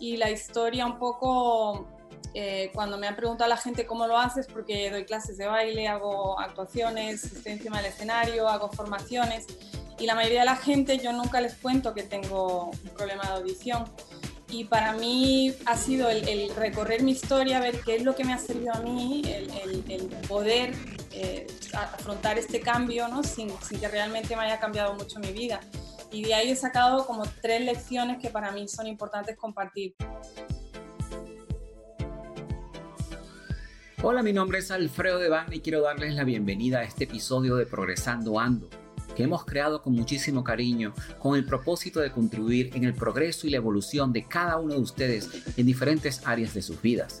y la historia un poco, eh, cuando me han preguntado a la gente cómo lo haces, porque doy clases de baile, hago actuaciones, estoy encima del escenario, hago formaciones y la mayoría de la gente yo nunca les cuento que tengo un problema de audición. Y para mí ha sido el, recorrer mi historia, ver qué es lo que me ha servido a mí, el, poder eh, afrontar este cambio ¿no? sin, sin que realmente me haya cambiado mucho mi vida. Y de ahí he sacado como tres lecciones que para mí son importantes compartir. Hola, mi nombre es Alfredo Devane y quiero darles la bienvenida a este episodio de Progresando Ando que hemos creado con muchísimo cariño, con el propósito de contribuir en el progreso y la evolución de cada uno de ustedes en diferentes áreas de sus vidas.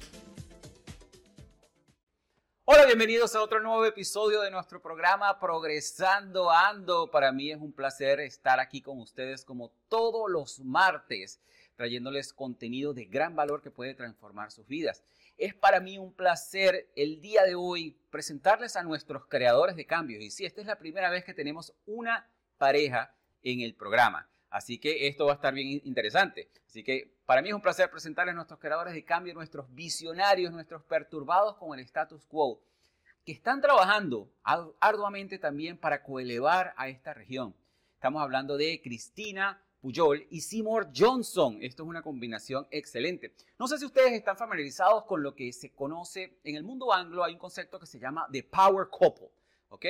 Hola, bienvenidos a otro nuevo episodio de nuestro programa Progresando Ando. Para mí es un placer estar aquí con ustedes como todos los martes, trayéndoles contenido de gran valor que puede transformar sus vidas. Es para mí un placer el día de hoy presentarles a nuestros creadores de cambios. Y sí, esta es la primera vez que tenemos una pareja en el programa. Así que esto va a estar bien interesante. Así que para mí es un placer presentarles a nuestros creadores de cambio, nuestros visionarios, nuestros perturbados con el status quo, que están trabajando arduamente también para coelevar a esta región. Estamos hablando de Cristina Puyol y Seymour Johnson. Esto es una combinación excelente. No sé si ustedes están familiarizados con lo que se conoce en el mundo anglo. Hay un concepto que se llama The Power Couple. ¿ok?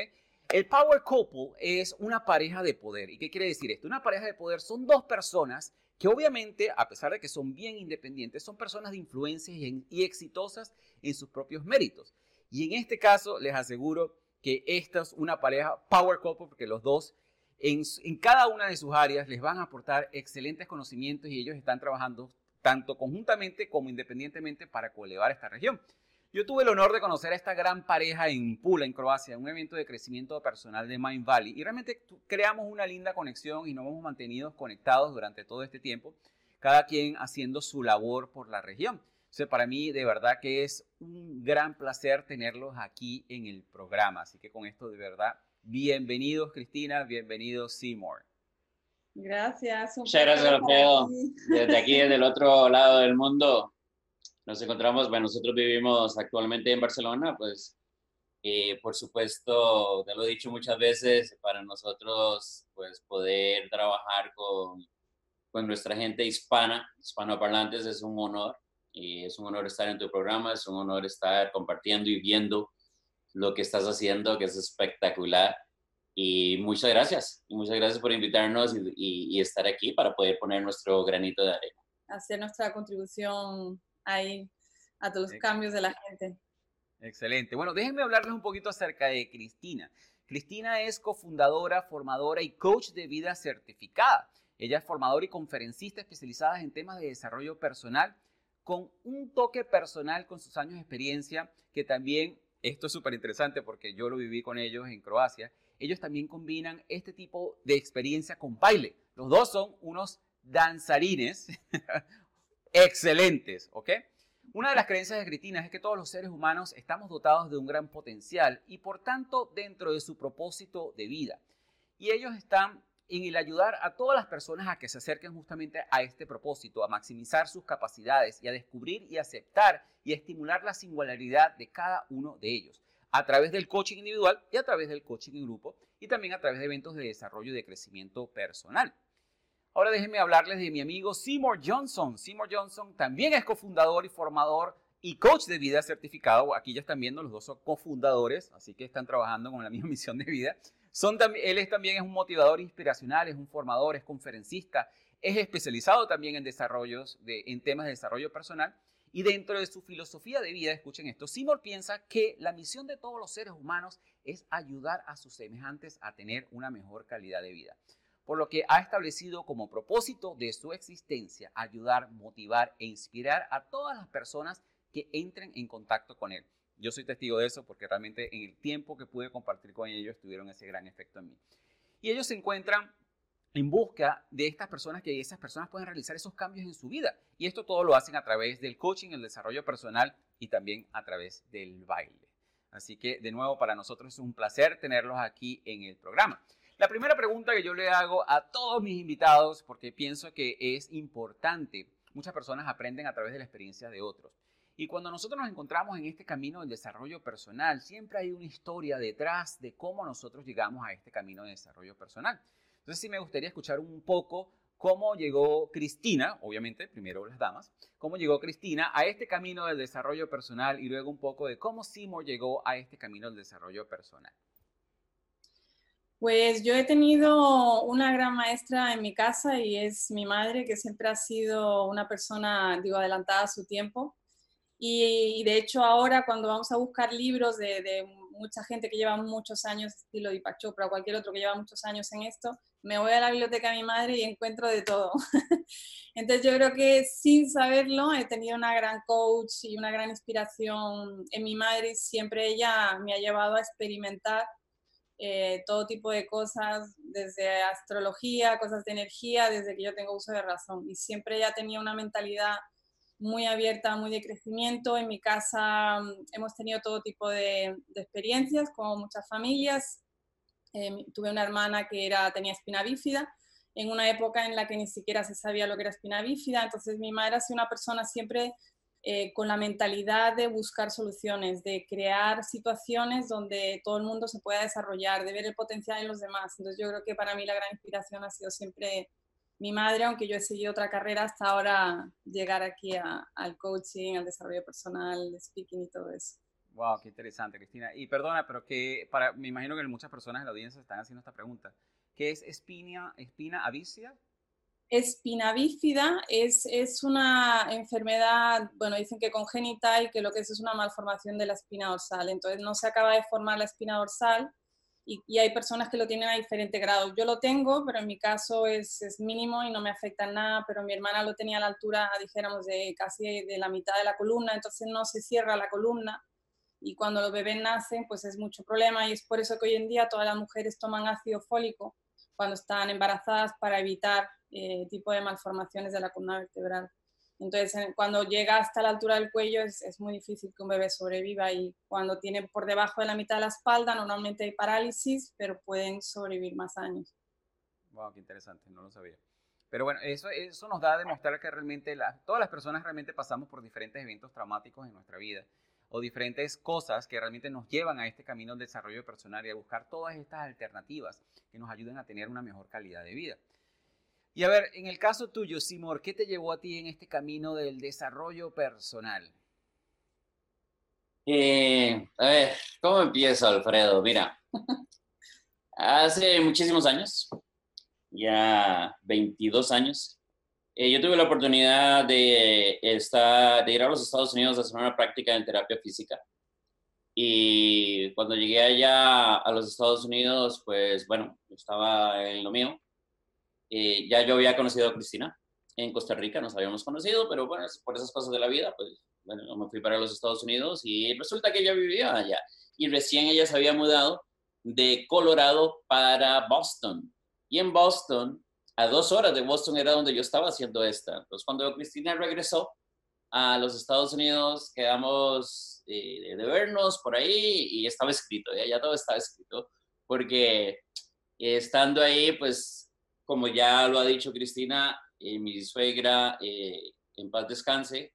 El power couple es una pareja de poder. ¿Y qué quiere decir esto? Una pareja de poder son dos personas que obviamente, a pesar de que son bien independientes, son personas de influencia y, exitosas en sus propios méritos. Y en este caso les aseguro que esta es una pareja power couple porque los dos en, en cada una de sus áreas les van a aportar excelentes conocimientos y ellos están trabajando tanto conjuntamente como independientemente para coelevar esta región. Yo tuve el honor de conocer a esta gran pareja en Pula, en Croacia, en un evento de crecimiento personal de Mind Valley. Y realmente creamos una linda conexión y nos hemos mantenido conectados durante todo este tiempo, cada quien haciendo su labor por la región. O sea, para mí de verdad que es un gran placer tenerlos aquí en el programa. Así que con esto de verdad, bienvenidos Cristina, bienvenidos Seymour. Gracias. Muchas gracias, Alfredo. Desde aquí, desde el otro lado del mundo, nos encontramos, bueno, nosotros vivimos actualmente en Barcelona, pues, y por supuesto, te lo he dicho muchas veces, para nosotros, pues, poder trabajar con, con nuestra gente hispana, hispanoparlantes, es un honor. Y es un honor estar en tu programa, es un honor estar compartiendo y viendo lo que estás haciendo, que es espectacular. Y muchas gracias, y muchas gracias por invitarnos y, y estar aquí para poder poner nuestro granito de arena. Hacer nuestra contribución ahí a todos los cambios de la gente. Excelente. Bueno, déjenme hablarles un poquito acerca de Cristina. Cristina es cofundadora, formadora y coach de vida certificada. Ella es formadora y conferencista especializada en temas de desarrollo personal con un toque personal con sus años de experiencia que también, esto es súper interesante porque yo lo viví con ellos en Croacia, ellos también combinan este tipo de experiencia con baile. Los dos son unos danzarines excelentes, ¿ok? Una de las creencias de Cristina es que todos los seres humanos estamos dotados de un gran potencial y por tanto dentro de su propósito de vida. Y ellos están en el ayudar a todas las personas a que se acerquen justamente a este propósito, a maximizar sus capacidades y a descubrir y aceptar y estimular la singularidad de cada uno de ellos, a través del coaching individual y a través del coaching en grupo y también a través de eventos de desarrollo y de crecimiento personal. Ahora déjenme hablarles de mi amigo Seymour Johnson. Seymour Johnson también es cofundador y formador y coach de vida certificado. Aquí ya están viendo, los dos cofundadores, así que están trabajando con la misma misión de vida. Son, él es, también es un motivador inspiracional, es un formador, es conferencista, es especializado también en temas de desarrollo personal. Y dentro de su filosofía de vida, escuchen esto, Seymour piensa que la misión de todos los seres humanos es ayudar a sus semejantes a tener una mejor calidad de vida por lo que ha establecido como propósito de su existencia ayudar, motivar e inspirar a todas las personas que entren en contacto con él. Yo soy testigo de eso porque realmente en el tiempo que pude compartir con ellos tuvieron ese gran efecto en mí. Y ellos se encuentran en busca de estas personas que esas personas pueden realizar esos cambios en su vida. Y esto todo lo hacen a través del coaching, el desarrollo personal y también a través del baile. Así que de nuevo para nosotros es un placer tenerlos aquí en el programa. La primera pregunta que yo le hago a todos mis invitados, porque pienso que es importante, muchas personas aprenden a través de la experiencia de otros. Y cuando nosotros nos encontramos en este camino del desarrollo personal, siempre hay una historia detrás de cómo nosotros llegamos a este camino de desarrollo personal. Entonces sí me gustaría escuchar un poco cómo llegó Cristina, obviamente, primero las damas, cómo llegó Cristina a este camino del desarrollo personal y luego un poco de cómo Simo llegó a este camino del desarrollo personal. Pues yo he tenido una gran maestra en mi casa y es mi madre, que siempre ha sido una persona, digo, adelantada a su tiempo. Y, de hecho ahora cuando vamos a buscar libros de, de mucha gente que lleva muchos años, estilo Deepak Chopra o cualquier otro que lleva muchos años en esto, me voy a la biblioteca de mi madre y encuentro de todo. Entonces yo creo que sin saberlo he tenido una gran coach y una gran inspiración en mi madre y siempre ella me ha llevado a experimentar eh, todo tipo de cosas, desde astrología, cosas de energía, desde que yo tengo uso de razón. Y siempre ella tenía una mentalidad muy abierta, muy de crecimiento. En mi casa mm, hemos tenido todo tipo de, experiencias, como muchas familias. Eh, tuve una hermana que era, tenía espina bífida, en una época en la que ni siquiera se sabía lo que era espina bífida. Entonces mi madre ha sido una persona siempre eh, con la mentalidad de buscar soluciones, de crear situaciones donde todo el mundo se pueda desarrollar, de ver el potencial en los demás. Entonces yo creo que para mí la gran inspiración ha sido siempre mi madre, aunque yo he seguido otra carrera hasta ahora, llegar aquí al coaching, al desarrollo personal, speaking y todo eso. Wow, qué interesante, Cristina. Y perdona, pero que para, me imagino que muchas personas en la audiencia están haciendo esta pregunta. ¿Qué es espina, espina avicia? Espina bífida es, es una enfermedad, bueno, dicen que congénita y que lo que es es una malformación de la espina dorsal. Entonces no se acaba de formar la espina dorsal y, hay personas que lo tienen a diferente grado. Yo lo tengo, pero en mi caso es, es, mínimo y no me afecta nada, pero mi hermana lo tenía a la altura, dijéramos, de casi de la mitad de la columna, entonces no se cierra la columna y cuando los bebés nacen, pues es mucho problema y es por eso que hoy en día todas las mujeres toman ácido fólico cuando están embarazadas para evitar eh, tipo de malformaciones de la columna vertebral. Entonces, cuando llega hasta la altura del cuello es, muy difícil que un bebé sobreviva y cuando tiene por debajo de la mitad de la espalda normalmente hay parálisis, pero pueden sobrevivir más años. Wow, qué interesante, no lo sabía. Pero bueno, eso, eso nos da a demostrar que realmente todas las personas realmente pasamos por diferentes eventos traumáticos en nuestra vida o diferentes cosas que realmente nos llevan a este camino del desarrollo personal y a buscar todas estas alternativas que nos ayuden a tener una mejor calidad de vida. Y a ver, en el caso tuyo, Simor, ¿qué te llevó a ti en este camino del desarrollo personal? Eh, a ver, ¿cómo empiezo, Alfredo? Mira, hace muchísimos años, ya 22 años, eh, yo tuve la oportunidad de, estar, de ir a los Estados Unidos a hacer una práctica en terapia física. Y cuando llegué allá a los Estados Unidos, pues bueno, estaba en lo mío, eh, ya yo había conocido a Cristina en Costa Rica, nos habíamos conocido, pero bueno, por esas cosas de la vida, pues bueno, me fui para los Estados Unidos y resulta que ella vivía allá. Y recién ella se había mudado de Colorado para Boston. Y en Boston, a dos horas de Boston era donde yo estaba haciendo esta. Entonces, cuando Cristina regresó a los Estados Unidos, quedamos eh, de vernos por ahí y estaba escrito, ya, ya todo estaba escrito, porque estando ahí, pues como ya lo ha dicho Cristina, eh, mi suegra, eh, en paz descanse,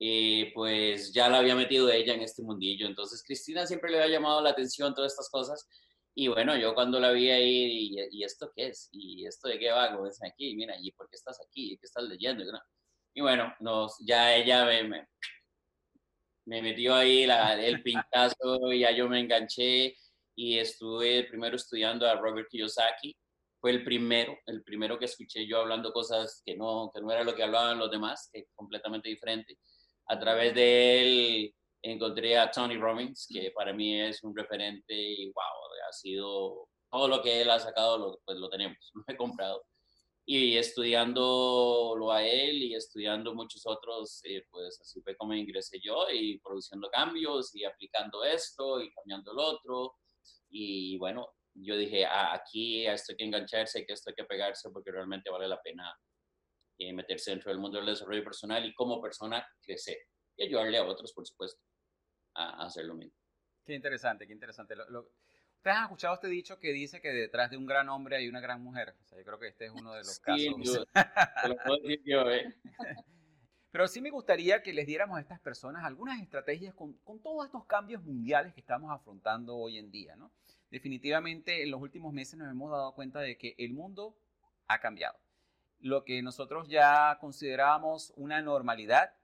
eh, pues ya la había metido ella en este mundillo. Entonces Cristina siempre le había llamado la atención todas estas cosas. Y bueno, yo cuando la vi ahí, ¿y, esto qué es? ¿Y esto de qué va? Como dicen aquí, mira, ¿y por qué estás aquí? ¿Qué estás leyendo? Y bueno, nos, ya ella me, me, metió ahí la, el pintazo y ya yo me enganché y estuve primero estudiando a Robert Kiyosaki fue el primero, el primero que escuché yo hablando cosas que no, que no era lo que hablaban los demás, que es completamente diferente. A través de él encontré a Tony Robbins, que para mí es un referente y wow, ha sido todo lo que él ha sacado, lo, pues lo tenemos, lo he comprado. Y estudiándolo a él y estudiando muchos otros, eh, pues así fue como ingresé yo y produciendo cambios y aplicando esto y cambiando el otro. Y bueno, yo dije, ah, aquí esto hay que engancharse, que esto hay que pegarse porque realmente vale la pena eh, meterse dentro del mundo del desarrollo personal y como persona crecer y ayudarle a otros, por supuesto, a, hacer lo mismo. Qué interesante, qué interesante. Lo, ¿Ustedes han escuchado este dicho que dice que detrás de un gran hombre hay una gran mujer? O sea, yo creo que este es uno de los casos. Yo, lo puedo decir yo, ¿eh? Pero sí me gustaría que les diéramos a estas personas algunas estrategias con, con, todos estos cambios mundiales que estamos afrontando hoy en día, ¿no? Definitivamente en los últimos meses nos hemos dado cuenta de que el mundo ha cambiado. Lo que nosotros ya considerábamos una normalidad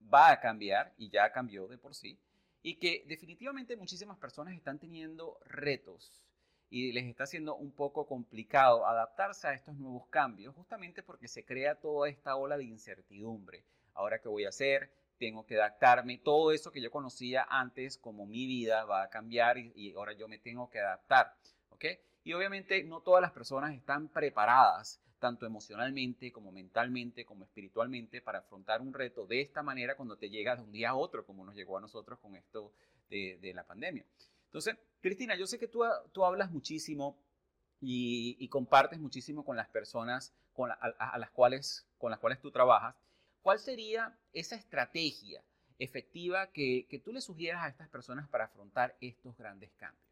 va a cambiar y ya cambió de por sí y que definitivamente muchísimas personas están teniendo retos y les está siendo un poco complicado adaptarse a estos nuevos cambios, justamente porque se crea toda esta ola de incertidumbre. Ahora, ¿qué voy a hacer? Tengo que adaptarme. Todo eso que yo conocía antes como mi vida va a cambiar y, ahora yo me tengo que adaptar. ¿Ok? Y obviamente no todas las personas están preparadas tanto emocionalmente como mentalmente como espiritualmente para afrontar un reto de esta manera cuando te llega de un día a otro, como nos llegó a nosotros con esto de, la pandemia. Entonces, Cristina, yo sé que tú, tú hablas muchísimo y, compartes muchísimo con las personas con a, las cuales, con las cuales tú trabajas. ¿Cuál sería esa estrategia efectiva que, que tú le sugieras a estas personas para afrontar estos grandes cambios?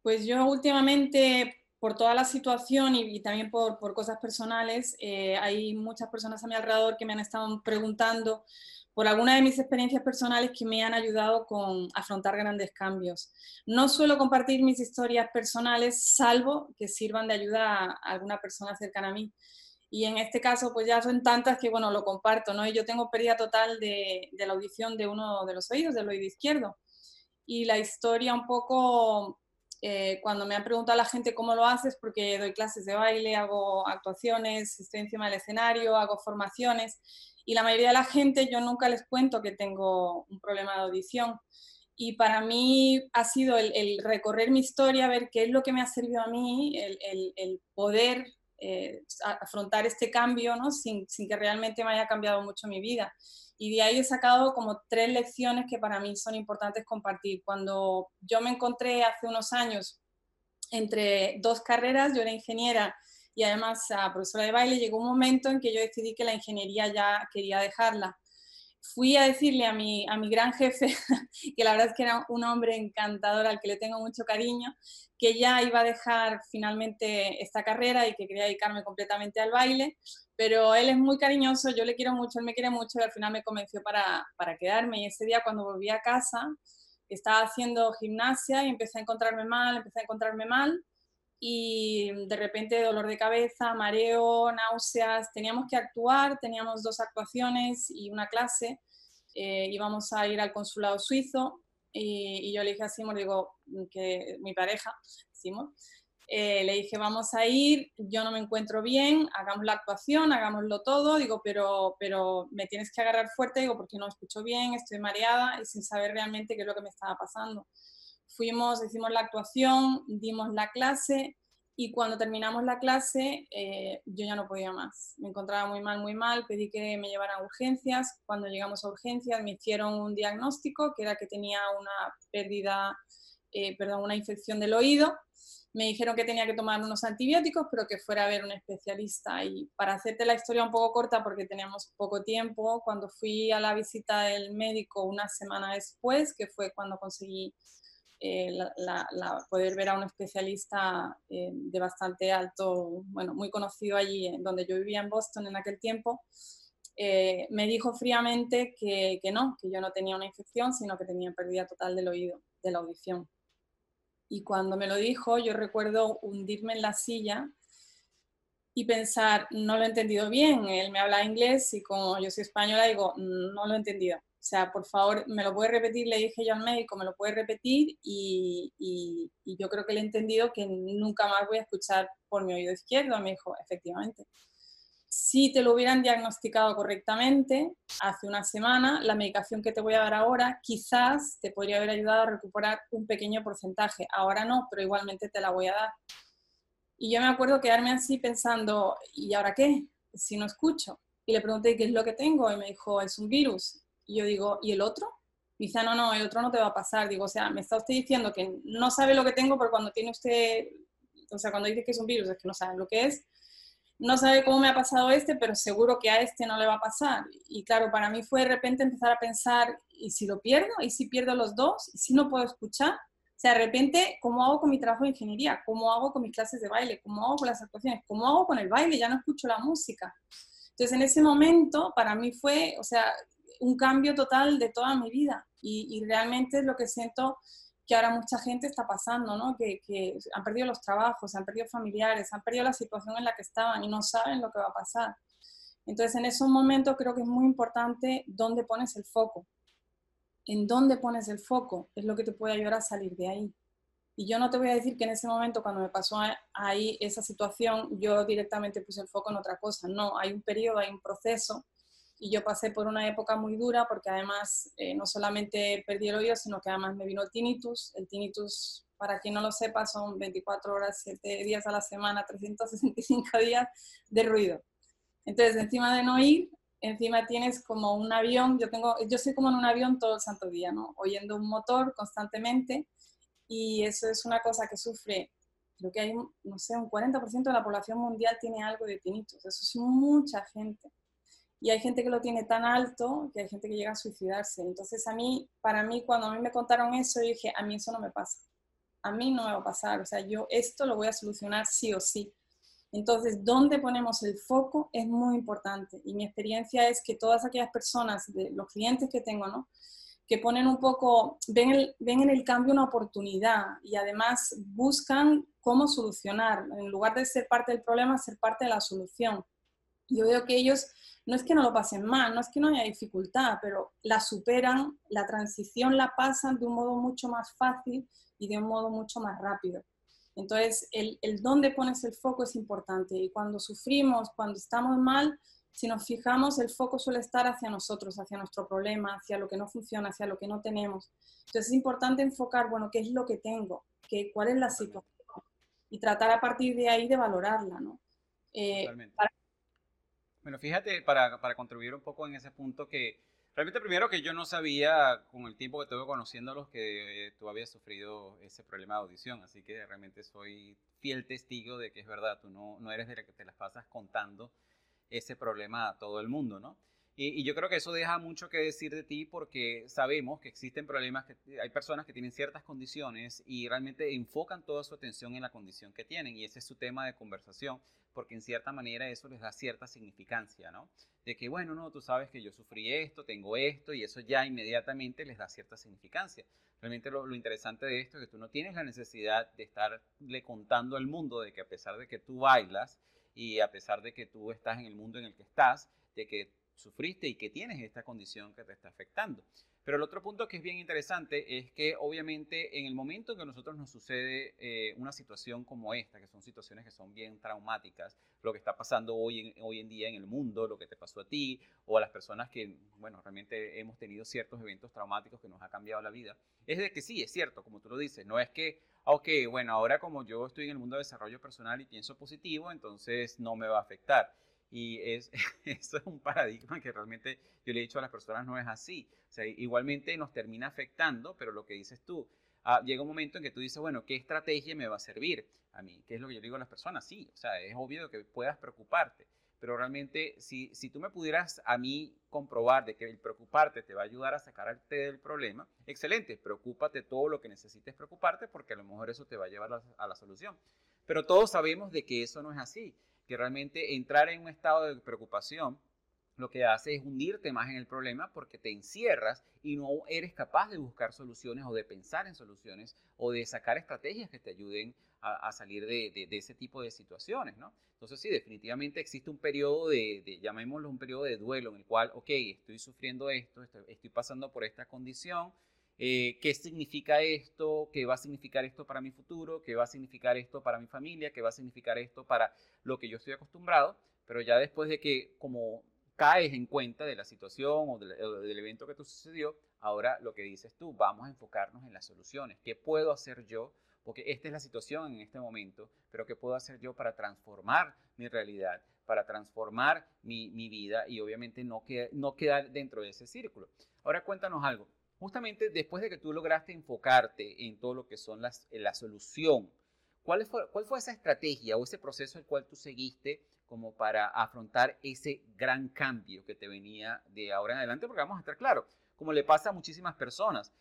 Pues yo últimamente por toda la situación y, también por, por, cosas personales, eh, hay muchas personas a mi alrededor que me han estado preguntando por alguna de mis experiencias personales que me han ayudado con afrontar grandes cambios. No suelo compartir mis historias personales, salvo que sirvan de ayuda a alguna persona cercana a mí. Y en este caso, pues ya son tantas que, bueno, lo comparto, ¿no? Y yo tengo pérdida total de, de la audición de uno de los oídos, del oído izquierdo. Y la historia un poco eh, cuando me han preguntado a la gente cómo lo haces, porque doy clases de baile, hago actuaciones, estoy encima del escenario, hago formaciones, y la mayoría de la gente yo nunca les cuento que tengo un problema de audición. Y para mí ha sido el, recorrer mi historia, ver qué es lo que me ha servido a mí, el, poder eh, afrontar este cambio ¿no? sin, sin que realmente me haya cambiado mucho mi vida. Y de ahí he sacado como tres lecciones que para mí son importantes compartir. Cuando yo me encontré hace unos años entre dos carreras, yo era ingeniera y además profesora de baile, llegó un momento en que yo decidí que la ingeniería ya quería dejarla. Fui a decirle a mi, a mi gran jefe, que la verdad es que era un hombre encantador al que le tengo mucho cariño, que ya iba a dejar finalmente esta carrera y que quería dedicarme completamente al baile, pero él es muy cariñoso, yo le quiero mucho, él me quiere mucho y al final me convenció para, para quedarme. Y ese día cuando volví a casa, estaba haciendo gimnasia y empecé a encontrarme mal, empecé a encontrarme mal y de repente dolor de cabeza, mareo, náuseas, teníamos que actuar, teníamos dos actuaciones y una clase, eh, íbamos a ir al consulado suizo y, y, yo le dije a Simon, digo, que mi pareja, Simon, eh, le dije, vamos a ir, yo no me encuentro bien, hagamos la actuación, hagámoslo todo, digo, pero, pero me tienes que agarrar fuerte, digo, porque no escucho bien, estoy mareada y sin saber realmente qué es lo que me estaba pasando. Fuimos, hicimos la actuación, dimos la clase y cuando terminamos la clase eh, yo ya no podía más. Me encontraba muy mal, muy mal, pedí que me llevaran a urgencias. Cuando llegamos a urgencias me hicieron un diagnóstico que era que tenía una pérdida, eh, perdón, una infección del oído me dijeron que tenía que tomar unos antibióticos, pero que fuera a ver un especialista. Y para hacerte la historia un poco corta, porque teníamos poco tiempo, cuando fui a la visita del médico una semana después, que fue cuando conseguí eh, la, poder ver a un especialista eh, de bastante alto, bueno, muy conocido allí, donde yo vivía en Boston en aquel tiempo, eh, me dijo fríamente que, que no, que yo no tenía una infección, sino que tenía pérdida total del oído, de la audición. Y cuando me lo dijo, yo recuerdo hundirme en la silla y pensar, no lo he entendido bien. Él me habla inglés y como yo soy española, digo, no lo he entendido. Sea, por favor, me lo puede repetir, le dije yo al médico, me lo puede repetir y, y, y yo creo que le he entendido que nunca más voy a escuchar por mi oído izquierdo. Me dijo, efectivamente si te lo hubieran diagnosticado correctamente hace una semana, la medicación que te voy a dar ahora quizás te podría haber ayudado a recuperar un pequeño porcentaje. Ahora no, pero igualmente te la voy a dar. Y yo me acuerdo quedarme así pensando, ¿y ahora qué? Si no escucho. Y le pregunté qué es lo que tengo y me dijo, es un virus. Y yo digo, ¿y el otro? Me dice, no, no, el otro no te va a pasar. Digo, o sea, me está usted diciendo que no sabe lo que tengo, pero cuando tiene usted, o sea, cuando dice que es un virus, es que no sabe lo que es. No sabe cómo me ha pasado este, pero seguro que a este no le va a pasar. Y claro, para mí fue de repente empezar a pensar, ¿y si lo pierdo? ¿Y si pierdo los dos? ¿Y si no puedo escuchar? O sea, de repente, ¿cómo hago con mi trabajo de ingeniería? ¿Cómo hago con mis clases de baile? ¿Cómo hago con las actuaciones? ¿Cómo hago con el baile? Ya no escucho la música. Entonces, en ese momento, para mí fue, o sea, un cambio total de toda mi vida y, realmente es lo que siento que ahora mucha gente está pasando, ¿no? Que, que, han perdido los trabajos, han perdido familiares, han perdido la situación en la que estaban y no saben lo que va a pasar. Entonces, en esos momentos creo que es muy importante dónde pones el foco. En dónde pones el foco es lo que te puede ayudar a salir de ahí. Y yo no te voy a decir que en ese momento, cuando me pasó ahí esa situación, yo directamente puse el foco en otra cosa. No, hay un periodo, hay un proceso y yo pasé por una época muy dura porque además eh, no solamente perdí el oído, sino que además me vino el tinnitus. El tinnitus, para quien no lo sepa, son 24 horas, 7 días a la semana, 365 días de ruido. Entonces, encima de no oír, encima tienes como un avión, yo, tengo, yo soy como en un avión todo el santo día, ¿no? Oyendo un motor constantemente y eso es una cosa que sufre, creo que hay, no sé, un 40% de la población mundial tiene algo de tinnitus, eso es mucha gente. Y hay gente que lo tiene tan alto que hay gente que llega a suicidarse. Entonces a mí, para mí, cuando a mí me contaron eso, dije, a mí eso no me pasa. A mí no me va a pasar. O sea, yo esto lo voy a solucionar sí o sí. Entonces, dónde ponemos el foco es muy importante. Y mi experiencia es que todas aquellas personas, de los clientes que tengo, ¿no? que ponen un poco, ven, ven en el cambio una oportunidad y además buscan cómo solucionar. En lugar de ser parte del problema, ser parte de la solución. Yo veo que ellos no es que no lo pasen mal, no es que no haya dificultad, pero la superan, la transición la pasan de un modo mucho más fácil y de un modo mucho más rápido. Entonces, el, el dónde pones el foco es importante y cuando sufrimos, cuando estamos mal, si nos fijamos, el foco suele estar hacia nosotros, hacia nuestro problema, hacia lo que no funciona, hacia lo que no tenemos. Entonces es importante enfocar, bueno, ¿qué es lo que tengo? ¿Qué, ¿Cuál es la situación? Y tratar a partir de ahí de valorarla, ¿no? Eh, para bueno, fíjate, para, para, contribuir un poco en ese punto que realmente primero que yo no sabía con el tiempo que estuve conociéndolos que eh, tú habías sufrido ese problema de audición, así que realmente soy fiel testigo de que es verdad, tú no, no eres de la que te las pasas contando ese problema a todo el mundo, ¿no? Y, yo creo que eso deja mucho que decir de ti porque sabemos que existen problemas, que hay personas que tienen ciertas condiciones y realmente enfocan toda su atención en la condición que tienen y ese es su tema de conversación porque en cierta manera eso les da cierta significancia, ¿no? De que, bueno, no, tú sabes que yo sufrí esto, tengo esto y eso ya inmediatamente les da cierta significancia. Realmente lo, lo interesante de esto es que tú no tienes la necesidad de estarle contando al mundo de que a pesar de que tú bailas y a pesar de que tú estás en el mundo en el que estás, de que sufriste y que tienes esta condición que te está afectando. Pero el otro punto que es bien interesante es que obviamente en el momento en que a nosotros nos sucede eh, una situación como esta, que son situaciones que son bien traumáticas, lo que está pasando hoy en, hoy en día en el mundo, lo que te pasó a ti o a las personas que, bueno, realmente hemos tenido ciertos eventos traumáticos que nos ha cambiado la vida, es de que sí, es cierto, como tú lo dices, no es que, ok, bueno, ahora como yo estoy en el mundo de desarrollo personal y pienso positivo, entonces no me va a afectar y es, eso es un paradigma que realmente yo le he dicho a las personas no es así. O sea, igualmente nos termina afectando, pero lo que dices tú, ah, llega un momento en que tú dices, bueno, ¿qué estrategia me va a servir a mí? ¿Qué es lo que yo digo a las personas? Sí, o sea, es obvio que puedas preocuparte, pero realmente si, si tú me pudieras a mí comprobar de que el preocuparte te va a ayudar a sacarte del problema, excelente, preocúpate todo lo que necesites preocuparte porque a lo mejor eso te va a llevar a la solución. Pero todos sabemos de que eso no es así que realmente entrar en un estado de preocupación lo que hace es hundirte más en el problema porque te encierras y no eres capaz de buscar soluciones o de pensar en soluciones o de sacar estrategias que te ayuden a, salir de, ese tipo de situaciones, ¿no? Entonces sí, definitivamente existe un periodo de, llamémoslo un periodo de duelo en el cual, ok, estoy sufriendo esto, estoy pasando por esta condición, eh, qué significa esto, qué va a significar esto para mi futuro, qué va a significar esto para mi familia, qué va a significar esto para lo que yo estoy acostumbrado, pero ya después de que como caes en cuenta de la situación o del, evento que te sucedió, ahora lo que dices tú, vamos a enfocarnos en las soluciones. ¿Qué puedo hacer yo? Porque esta es la situación en este momento, pero ¿qué puedo hacer yo para transformar mi realidad, para transformar mi, vida y obviamente no, no quedar dentro de ese círculo? Ahora cuéntanos algo justamente después de que tú lograste enfocarte en todo lo que son las, la solución, ¿cuál fue, ¿cuál fue esa estrategia o ese proceso el cual tú seguiste como para afrontar ese gran cambio que te venía de ahora en adelante? Porque vamos a estar claros, como le pasa a muchísimas personas,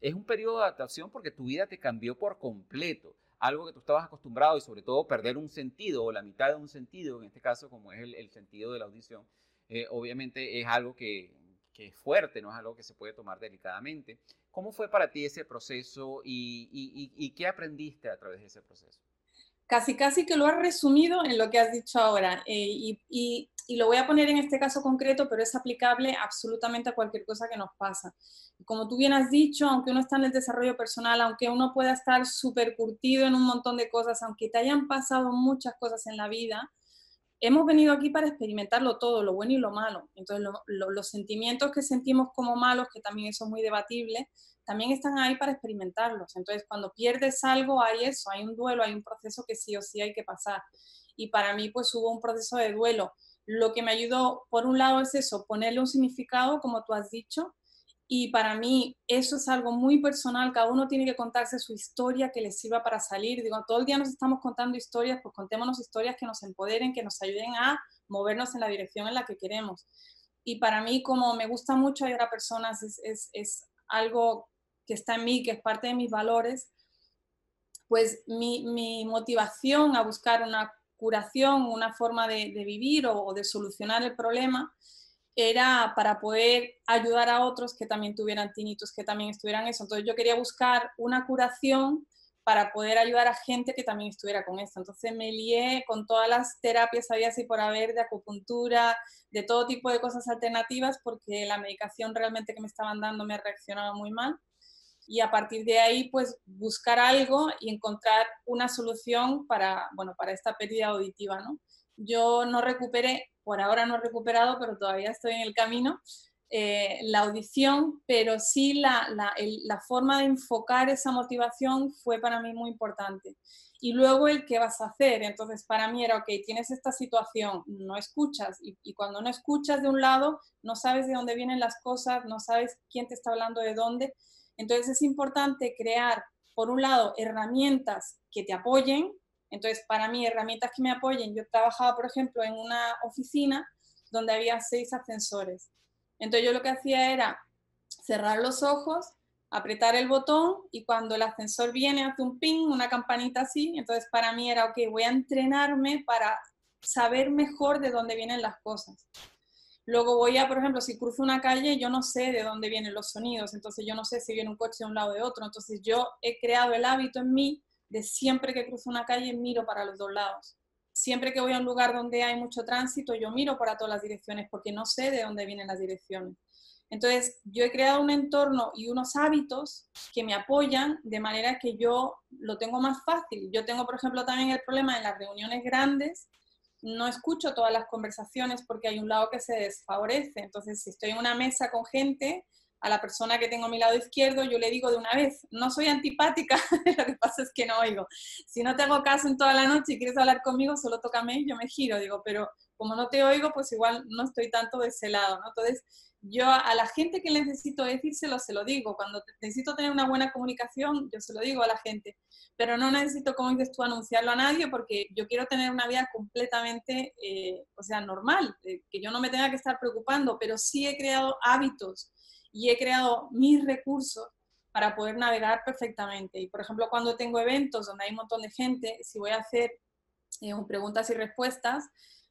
es un periodo de adaptación porque tu vida te cambió por completo. Algo que tú estabas acostumbrado y sobre todo perder un sentido o la mitad de un sentido, en este caso como es el, sentido de la audición, eh, obviamente es algo que, que, es fuerte, no es algo que se puede tomar delicadamente. ¿Cómo fue para ti ese proceso y, y, qué aprendiste a través de ese proceso? casi casi que lo has resumido en lo que has dicho ahora eh, y, lo voy a poner en este caso concreto, pero es aplicable absolutamente a cualquier cosa que nos pasa. Como tú bien has dicho, aunque uno está en el desarrollo personal, aunque uno pueda estar súper curtido en un montón de cosas, aunque te hayan pasado muchas cosas en la vida, hemos venido aquí para experimentarlo todo, lo bueno y lo malo. Entonces, los sentimientos que sentimos como malos, que también eso es muy debatible, también están ahí para experimentarlos. Entonces, cuando pierdes algo, hay eso, hay un duelo, hay un proceso que sí o sí hay que pasar. Y para mí, pues hubo un proceso de duelo. Lo que me ayudó, por un lado, es eso, ponerle un significado, como tú has dicho, y para mí eso es algo muy personal, cada uno tiene que contarse su historia que le sirva para salir. Digo, todo el día nos estamos contando historias, pues contémonos historias que nos empoderen, que nos ayuden a movernos en la dirección en la que queremos. Y para mí, como me gusta mucho ayudar a personas, es, es, algo que está en mí, que es parte de mis valores, pues mi, motivación a buscar una curación, una forma de vivir o, de solucionar el problema, era para poder ayudar a otros que también tuvieran tinitos, que también estuvieran eso. Entonces yo quería buscar una curación para poder ayudar a gente que también estuviera con esto. Entonces me lié con todas las terapias, había así por haber, de acupuntura, de todo tipo de cosas alternativas, porque la medicación realmente que me estaban dando me reaccionaba muy mal y a partir de ahí pues buscar algo y encontrar una solución para, bueno, para esta pérdida auditiva, ¿no? Yo no recuperé, por ahora no he recuperado, pero todavía estoy en el camino, eh, la audición, pero sí la, la, forma de enfocar esa motivación fue para mí muy importante. Y luego el qué vas a hacer. Entonces, para mí era, ok, tienes esta situación, no escuchas. Y, y, cuando no escuchas de un lado, no sabes de dónde vienen las cosas, no sabes quién te está hablando de dónde. Entonces es importante crear, por un lado, herramientas que te apoyen. Entonces, para mí, herramientas que me apoyen. Yo trabajaba, por ejemplo, en una oficina donde había seis ascensores. Entonces yo lo que hacía era cerrar los ojos, apretar el botón y cuando el ascensor viene hace un ping, una campanita así. Entonces para mí era, ok, voy a entrenarme para saber mejor de dónde vienen las cosas. Luego voy a, por ejemplo, si cruzo una calle, yo no sé de dónde vienen los sonidos, entonces yo no sé si viene un coche de un lado o de otro. Entonces yo he creado el hábito en mí de siempre que cruzo una calle miro para los dos lados. Siempre que voy a un lugar donde hay mucho tránsito, yo miro para todas las direcciones porque no sé de dónde vienen las direcciones. Entonces, yo he creado un entorno y unos hábitos que me apoyan de manera que yo lo tengo más fácil. Yo tengo, por ejemplo, también el problema en las reuniones grandes no escucho todas las conversaciones porque hay un lado que se desfavorece. Entonces, si estoy en una mesa con gente, a la persona que tengo a mi lado izquierdo, yo le digo de una vez, no soy antipática, lo que pasa es que no oigo. Si no tengo caso en toda la noche y quieres hablar conmigo, solo tócame y yo me giro, digo, pero como no te oigo, pues igual no estoy tanto de ese lado, ¿no? Entonces, yo a la gente que necesito decírselo, se lo digo. Cuando necesito tener una buena comunicación, yo se lo digo a la gente. Pero no necesito, como dices tú, anunciarlo a nadie porque yo quiero tener una vida completamente, eh, o sea, normal, eh, que yo no me tenga que estar preocupando, pero sí he creado hábitos y he creado mis recursos para poder navegar perfectamente. Y, por ejemplo, cuando tengo eventos donde hay un montón de gente, si voy a hacer eh, preguntas y respuestas,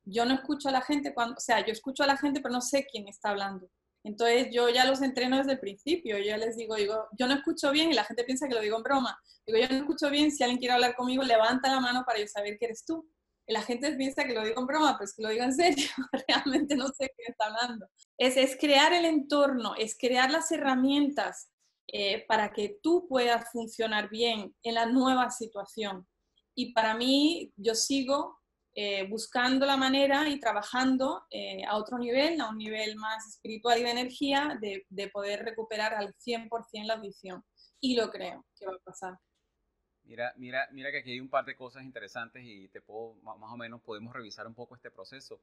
yo no escucho a la gente cuando, o sea, yo escucho a la gente, pero no sé quién está hablando. Entonces yo ya los entreno desde el principio, yo les digo, digo, yo no escucho bien y la gente piensa que lo digo en broma. Digo, yo no escucho bien, si alguien quiere hablar conmigo, levanta la mano para yo saber que eres tú. La gente piensa que lo digo en broma, pero es que lo digo en serio, realmente no sé qué está hablando. Es, es crear el entorno, es crear las herramientas eh, para que tú puedas funcionar bien en la nueva situación. Y para mí, yo sigo eh, buscando la manera y trabajando eh, a otro nivel, a un nivel más espiritual y de energía, de, de, poder recuperar al 100% la audición. Y lo creo que va a pasar. Mira, mira, mira que aquí hay un par de cosas interesantes y te puedo, más o menos podemos revisar un poco este proceso.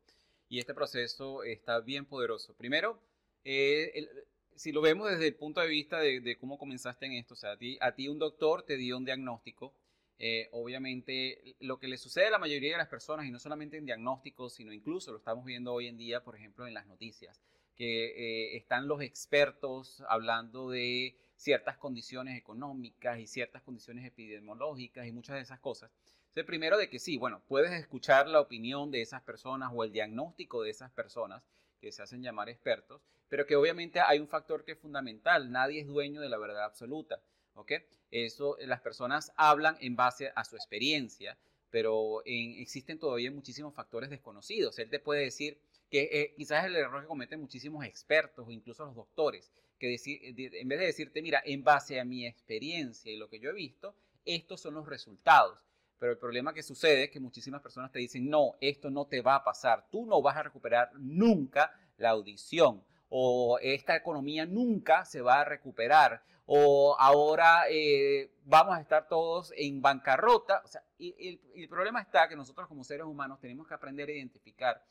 Y este proceso está bien poderoso. Primero, eh, si lo vemos desde el punto de vista de, cómo comenzaste en esto, o sea, a ti, a ti un doctor te dio un diagnóstico, eh, obviamente lo que le sucede a la mayoría de las personas, y no solamente en diagnósticos, sino incluso lo estamos viendo hoy en día, por ejemplo, en las noticias, que eh, están los expertos hablando de ciertas condiciones económicas y ciertas condiciones epidemiológicas y muchas de esas cosas. Entonces, primero de que sí, bueno, puedes escuchar la opinión de esas personas o el diagnóstico de esas personas que se hacen llamar expertos, pero que obviamente hay un factor que es fundamental, nadie es dueño de la verdad absoluta, ¿ok? Eso, las personas hablan en base a su experiencia, pero existen todavía muchísimos factores desconocidos. Él te puede decir que eh, quizás el error que cometen muchísimos expertos o incluso los doctores, decir, en vez de decirte, mira, en base a mi experiencia y lo que yo he visto, estos son los resultados. Pero el problema que sucede es que muchísimas personas te dicen, no, esto no te va a pasar, tú no vas a recuperar nunca la audición, o esta economía nunca se va a recuperar, o ahora eh, vamos a estar todos en bancarrota. O sea, y el problema está que nosotros como seres humanos tenemos que aprender a identificar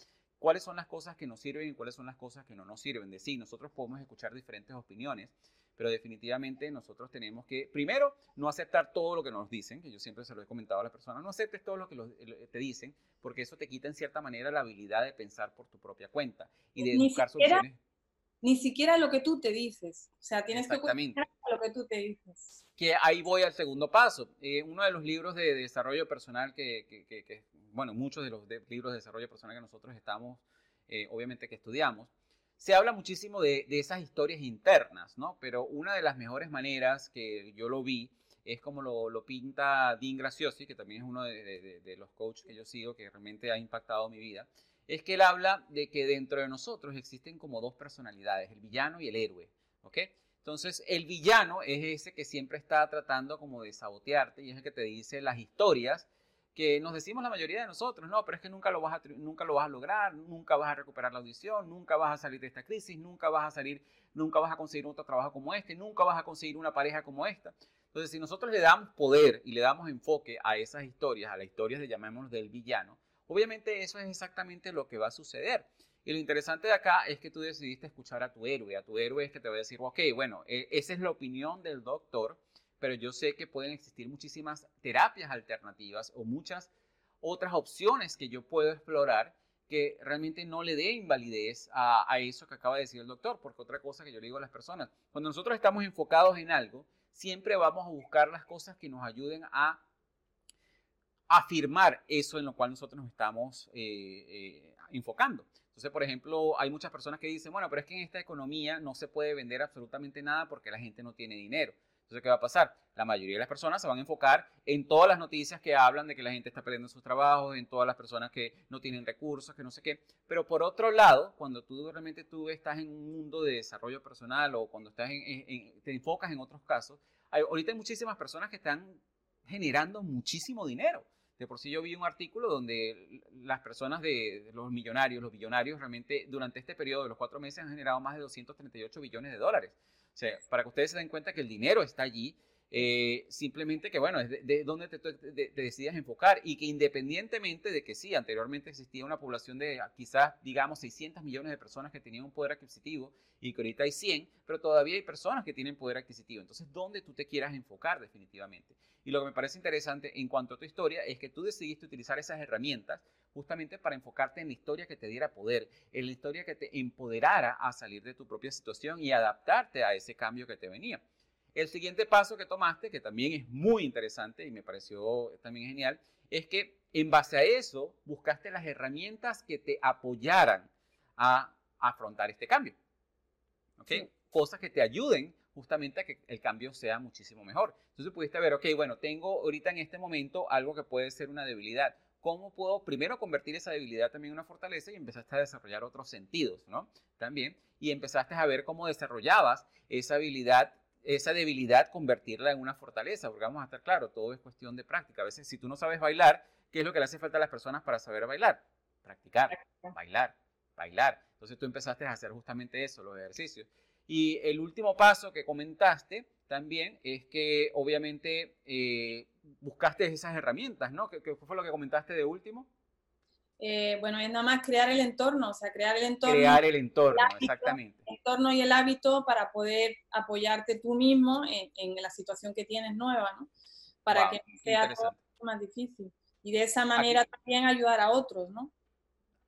cuáles son las cosas que nos sirven y cuáles son las cosas que no nos sirven. De sí, nosotros podemos escuchar diferentes opiniones, pero definitivamente nosotros tenemos que, primero, no aceptar todo lo que nos dicen, que yo siempre se lo he comentado a las personas, no aceptes todo lo que te dicen, porque eso te quita en cierta manera la habilidad de pensar por tu propia cuenta y de buscar soluciones. Ni siquiera lo que tú te dices, o sea, tienes que lo que tú te dices. Que ahí voy al segundo paso. Eh, uno de los libros de, desarrollo personal que, que, que bueno, muchos de los libros de desarrollo personal que nosotros estamos, eh, obviamente que estudiamos, se habla muchísimo de, esas historias internas, ¿no? Pero una de las mejores maneras que yo lo vi es como lo, pinta Dean Graciosi, que también es uno de, los coaches que yo sigo, que realmente ha impactado mi vida, es que él habla de que dentro de nosotros existen como dos personalidades, el villano y el héroe, ¿ok? Entonces, el villano es ese que siempre está tratando como de sabotearte y es el que te dice las historias que nos decimos la mayoría de nosotros, no, pero es que nunca lo, vas a, nunca lo vas a lograr, nunca vas a recuperar la audición, nunca vas a salir de esta crisis, nunca vas a salir, nunca vas a conseguir otro trabajo como este, nunca vas a conseguir una pareja como esta. Entonces, si nosotros le damos poder y le damos enfoque a esas historias, a las historias de llamémoslo del villano, obviamente eso es exactamente lo que va a suceder. Y lo interesante de acá es que tú decidiste escuchar a tu héroe. A tu héroe es que te va a decir, ok, bueno, e, esa es la opinión del doctor, pero yo sé que pueden existir muchísimas terapias alternativas o muchas otras opciones que yo puedo explorar que realmente no le dé invalidez a, eso que acaba de decir el doctor, porque otra cosa que yo le digo a las personas, cuando nosotros estamos enfocados en algo, siempre vamos a buscar las cosas que nos ayuden a afirmar eso en lo cual nosotros nos estamos eh, eh, enfocando. Entonces, por ejemplo, hay muchas personas que dicen, bueno, pero es que en esta economía no se puede vender absolutamente nada porque la gente no tiene dinero. Entonces, ¿qué va a pasar? La mayoría de las personas se van a enfocar en todas las noticias que hablan de que la gente está perdiendo sus trabajos, en todas las personas que no tienen recursos, que no sé qué. Pero por otro lado, cuando tú realmente tú estás en un mundo de desarrollo personal o cuando estás en, te enfocas en otros casos, hay, ahorita hay muchísimas personas que están generando muchísimo dinero. De por sí yo vi un artículo donde las personas de, los millonarios, los billonarios, realmente durante este periodo de los cuatro meses han generado más de 238 billones de dólares. Para que ustedes se den cuenta que el dinero está allí, eh, simplemente que, bueno, es de, dónde te, te, decidas enfocar y que independientemente de que sí, anteriormente existía una población de quizás, digamos, 600 millones de personas que tenían un poder adquisitivo y que ahorita hay 100, pero todavía hay personas que tienen poder adquisitivo. Entonces, ¿dónde tú te quieras enfocar definitivamente? Y lo que me parece interesante en cuanto a tu historia es que tú decidiste utilizar esas herramientas justamente para enfocarte en la historia que te diera poder, en la historia que te empoderara a salir de tu propia situación y adaptarte a ese cambio que te venía. El siguiente paso que tomaste, que también es muy interesante y me pareció también genial, es que en base a eso buscaste las herramientas que te apoyaran a afrontar este cambio. ¿Ok? Cosas que te ayuden justamente a que el cambio sea muchísimo mejor. Entonces pudiste ver, ok, bueno, tengo ahorita en este momento algo que puede ser una debilidad cómo puedo primero convertir esa debilidad también en una fortaleza y empezaste a desarrollar otros sentidos, ¿no? También, y empezaste a ver cómo desarrollabas esa habilidad, esa debilidad, convertirla en una fortaleza, porque vamos a estar claro, todo es cuestión de práctica. A veces, si tú no sabes bailar, ¿qué es lo que le hace falta a las personas para saber bailar? Practicar, bailar, bailar. Entonces tú empezaste a hacer justamente eso, los ejercicios. Y el último paso que comentaste también es que obviamente eh, buscaste esas herramientas, ¿no? ¿Qué, fue lo que comentaste de último? Eh, bueno, es nada más crear el entorno, o sea, crear el entorno. Crear el entorno, exactamente. El entorno y el hábito para poder apoyarte tú mismo en, la situación que tienes nueva, ¿no? Para que sea todo más difícil. Y de esa manera también ayudar a otros, ¿no?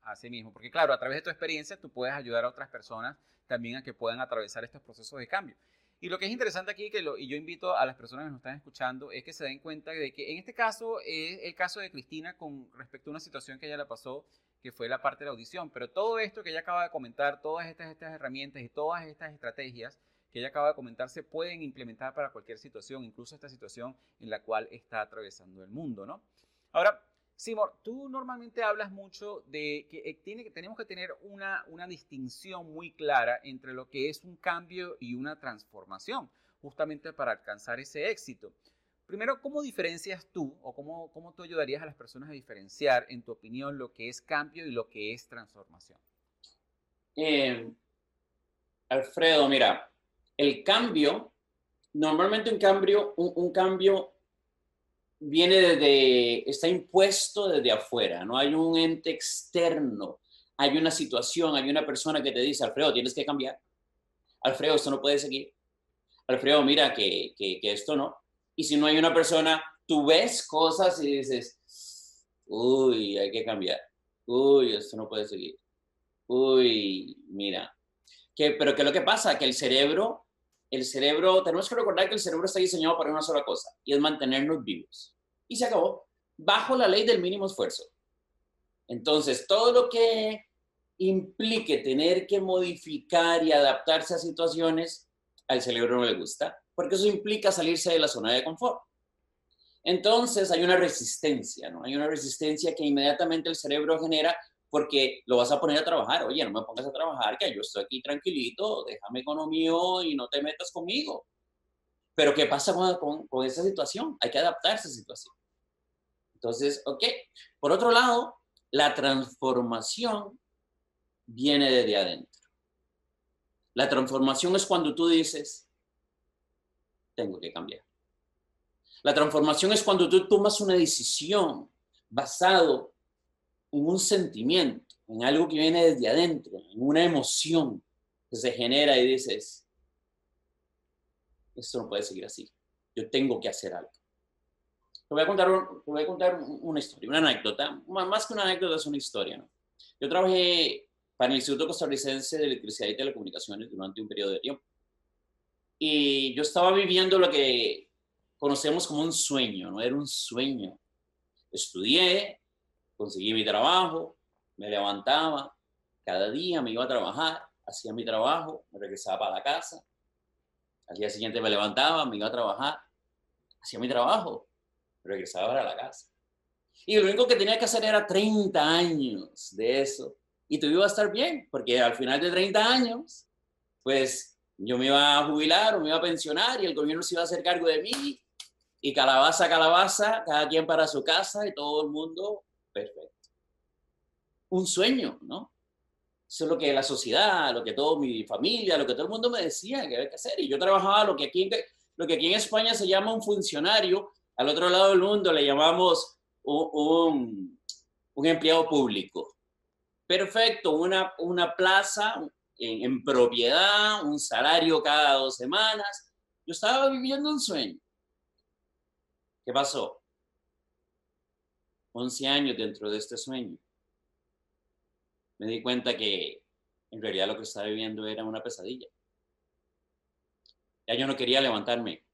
Así mismo, porque claro, a través de tu experiencia tú puedes ayudar a otras personas también a que puedan atravesar estos procesos de cambio. Y lo que es interesante aquí, que lo, y yo invito a las personas que nos están escuchando, es que se den cuenta de que en este caso es el caso de Cristina con respecto a una situación que ella le pasó, que fue la parte de la audición. Pero todo esto que ella acaba de comentar, todas estas, estas herramientas y todas estas estrategias que ella acaba de comentar se pueden implementar para cualquier situación, incluso esta situación en la cual está atravesando el mundo, ¿no? Ahora, Simor, tú normalmente hablas mucho de que, eh, tenemos que tener una, distinción muy clara entre lo que es un cambio y una transformación, justamente para alcanzar ese éxito. Primero, ¿cómo diferencias tú o cómo, tú ayudarías a las personas a diferenciar, en tu opinión, lo que es cambio y lo que es transformación? Eh, Alfredo, mira, el cambio, normalmente un cambio, un cambio viene desde, está impuesto desde afuera, no hay un ente externo, hay una situación, hay una persona que te dice, Alfredo, tienes que cambiar, Alfredo, esto no puede seguir, Alfredo, mira que, que, esto no. Y si no hay una persona, tú ves cosas y dices, uy, hay que cambiar, uy, esto no puede seguir, uy, mira. Que, pero ¿qué es lo que pasa? Que el cerebro, el cerebro, tenemos que recordar que el cerebro está diseñado para una sola cosa, y es mantenernos vivos y se acabó, bajo la ley del mínimo esfuerzo. Entonces, todo lo que implique tener que modificar y adaptarse a situaciones, al cerebro no le gusta, porque eso implica salirse de la zona de confort. Entonces hay una resistencia, ¿no? Hay una resistencia que inmediatamente el cerebro genera porque lo vas a poner a trabajar. Oye, no me pongas a trabajar, que yo estoy aquí tranquilito, déjame con lo mío y no te metas conmigo. Pero ¿qué pasa con, con, esa situación? Hay que adaptarse a esa situación. Entonces, ok. Por otro lado, la transformación viene desde adentro. La transformación es cuando tú dices, tengo que cambiar. La transformación es cuando tú tomas una decisión basado en un sentimiento, en algo que viene desde adentro, en una emoción que se genera y dices, esto no puede seguir así. Yo tengo que hacer algo. Te voy a contar, voy a contar una historia, una anécdota. Más que una anécdota, es una historia. ¿no? Yo trabajé para el Instituto Costarricense de Electricidad y Telecomunicaciones durante un periodo de tiempo. Y yo estaba viviendo lo que conocemos como un sueño, ¿no? Era un sueño. Estudié, conseguí mi trabajo, me levantaba, cada día me iba a trabajar, hacía mi trabajo, me regresaba para la casa, al día siguiente me levantaba, me iba a trabajar, hacía mi trabajo, regresaba para la casa. Y lo único que tenía que hacer era 30 años de eso. Y tú ibas a estar bien, porque al final de 30 años, pues yo me iba a jubilar o me iba a pensionar y el gobierno se iba a hacer cargo de mí. Y calabaza, calabaza, cada quien para su casa y todo el mundo perfecto. Un sueño, ¿no? Eso es lo que la sociedad, lo que toda mi familia, lo que todo el mundo me decía que había que hacer. Y yo trabajaba lo que aquí, lo que aquí en España se llama un funcionario, al otro lado del mundo le llamamos un, empleado público. Perfecto, una, una plaza en, en propiedad, un salario cada dos semanas. Yo estaba viviendo un sueño. ¿Qué pasó? 11 años dentro de este sueño me di cuenta que en realidad lo que estaba viviendo era una pesadilla. Ya yo no quería levantarme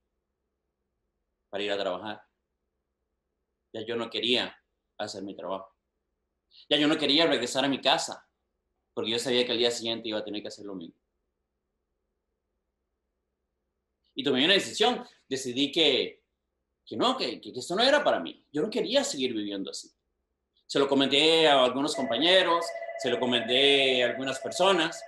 para ir a trabajar. Ya yo no quería hacer mi trabajo. Ya yo no quería regresar a mi casa porque yo sabía que el día siguiente iba a tener que hacer lo mismo. Y tomé una decisión. Decidí que, que no, que, que esto no era para mí. Yo no quería seguir viviendo así. Se lo comenté a algunos compañeros, se lo comenté a algunas personas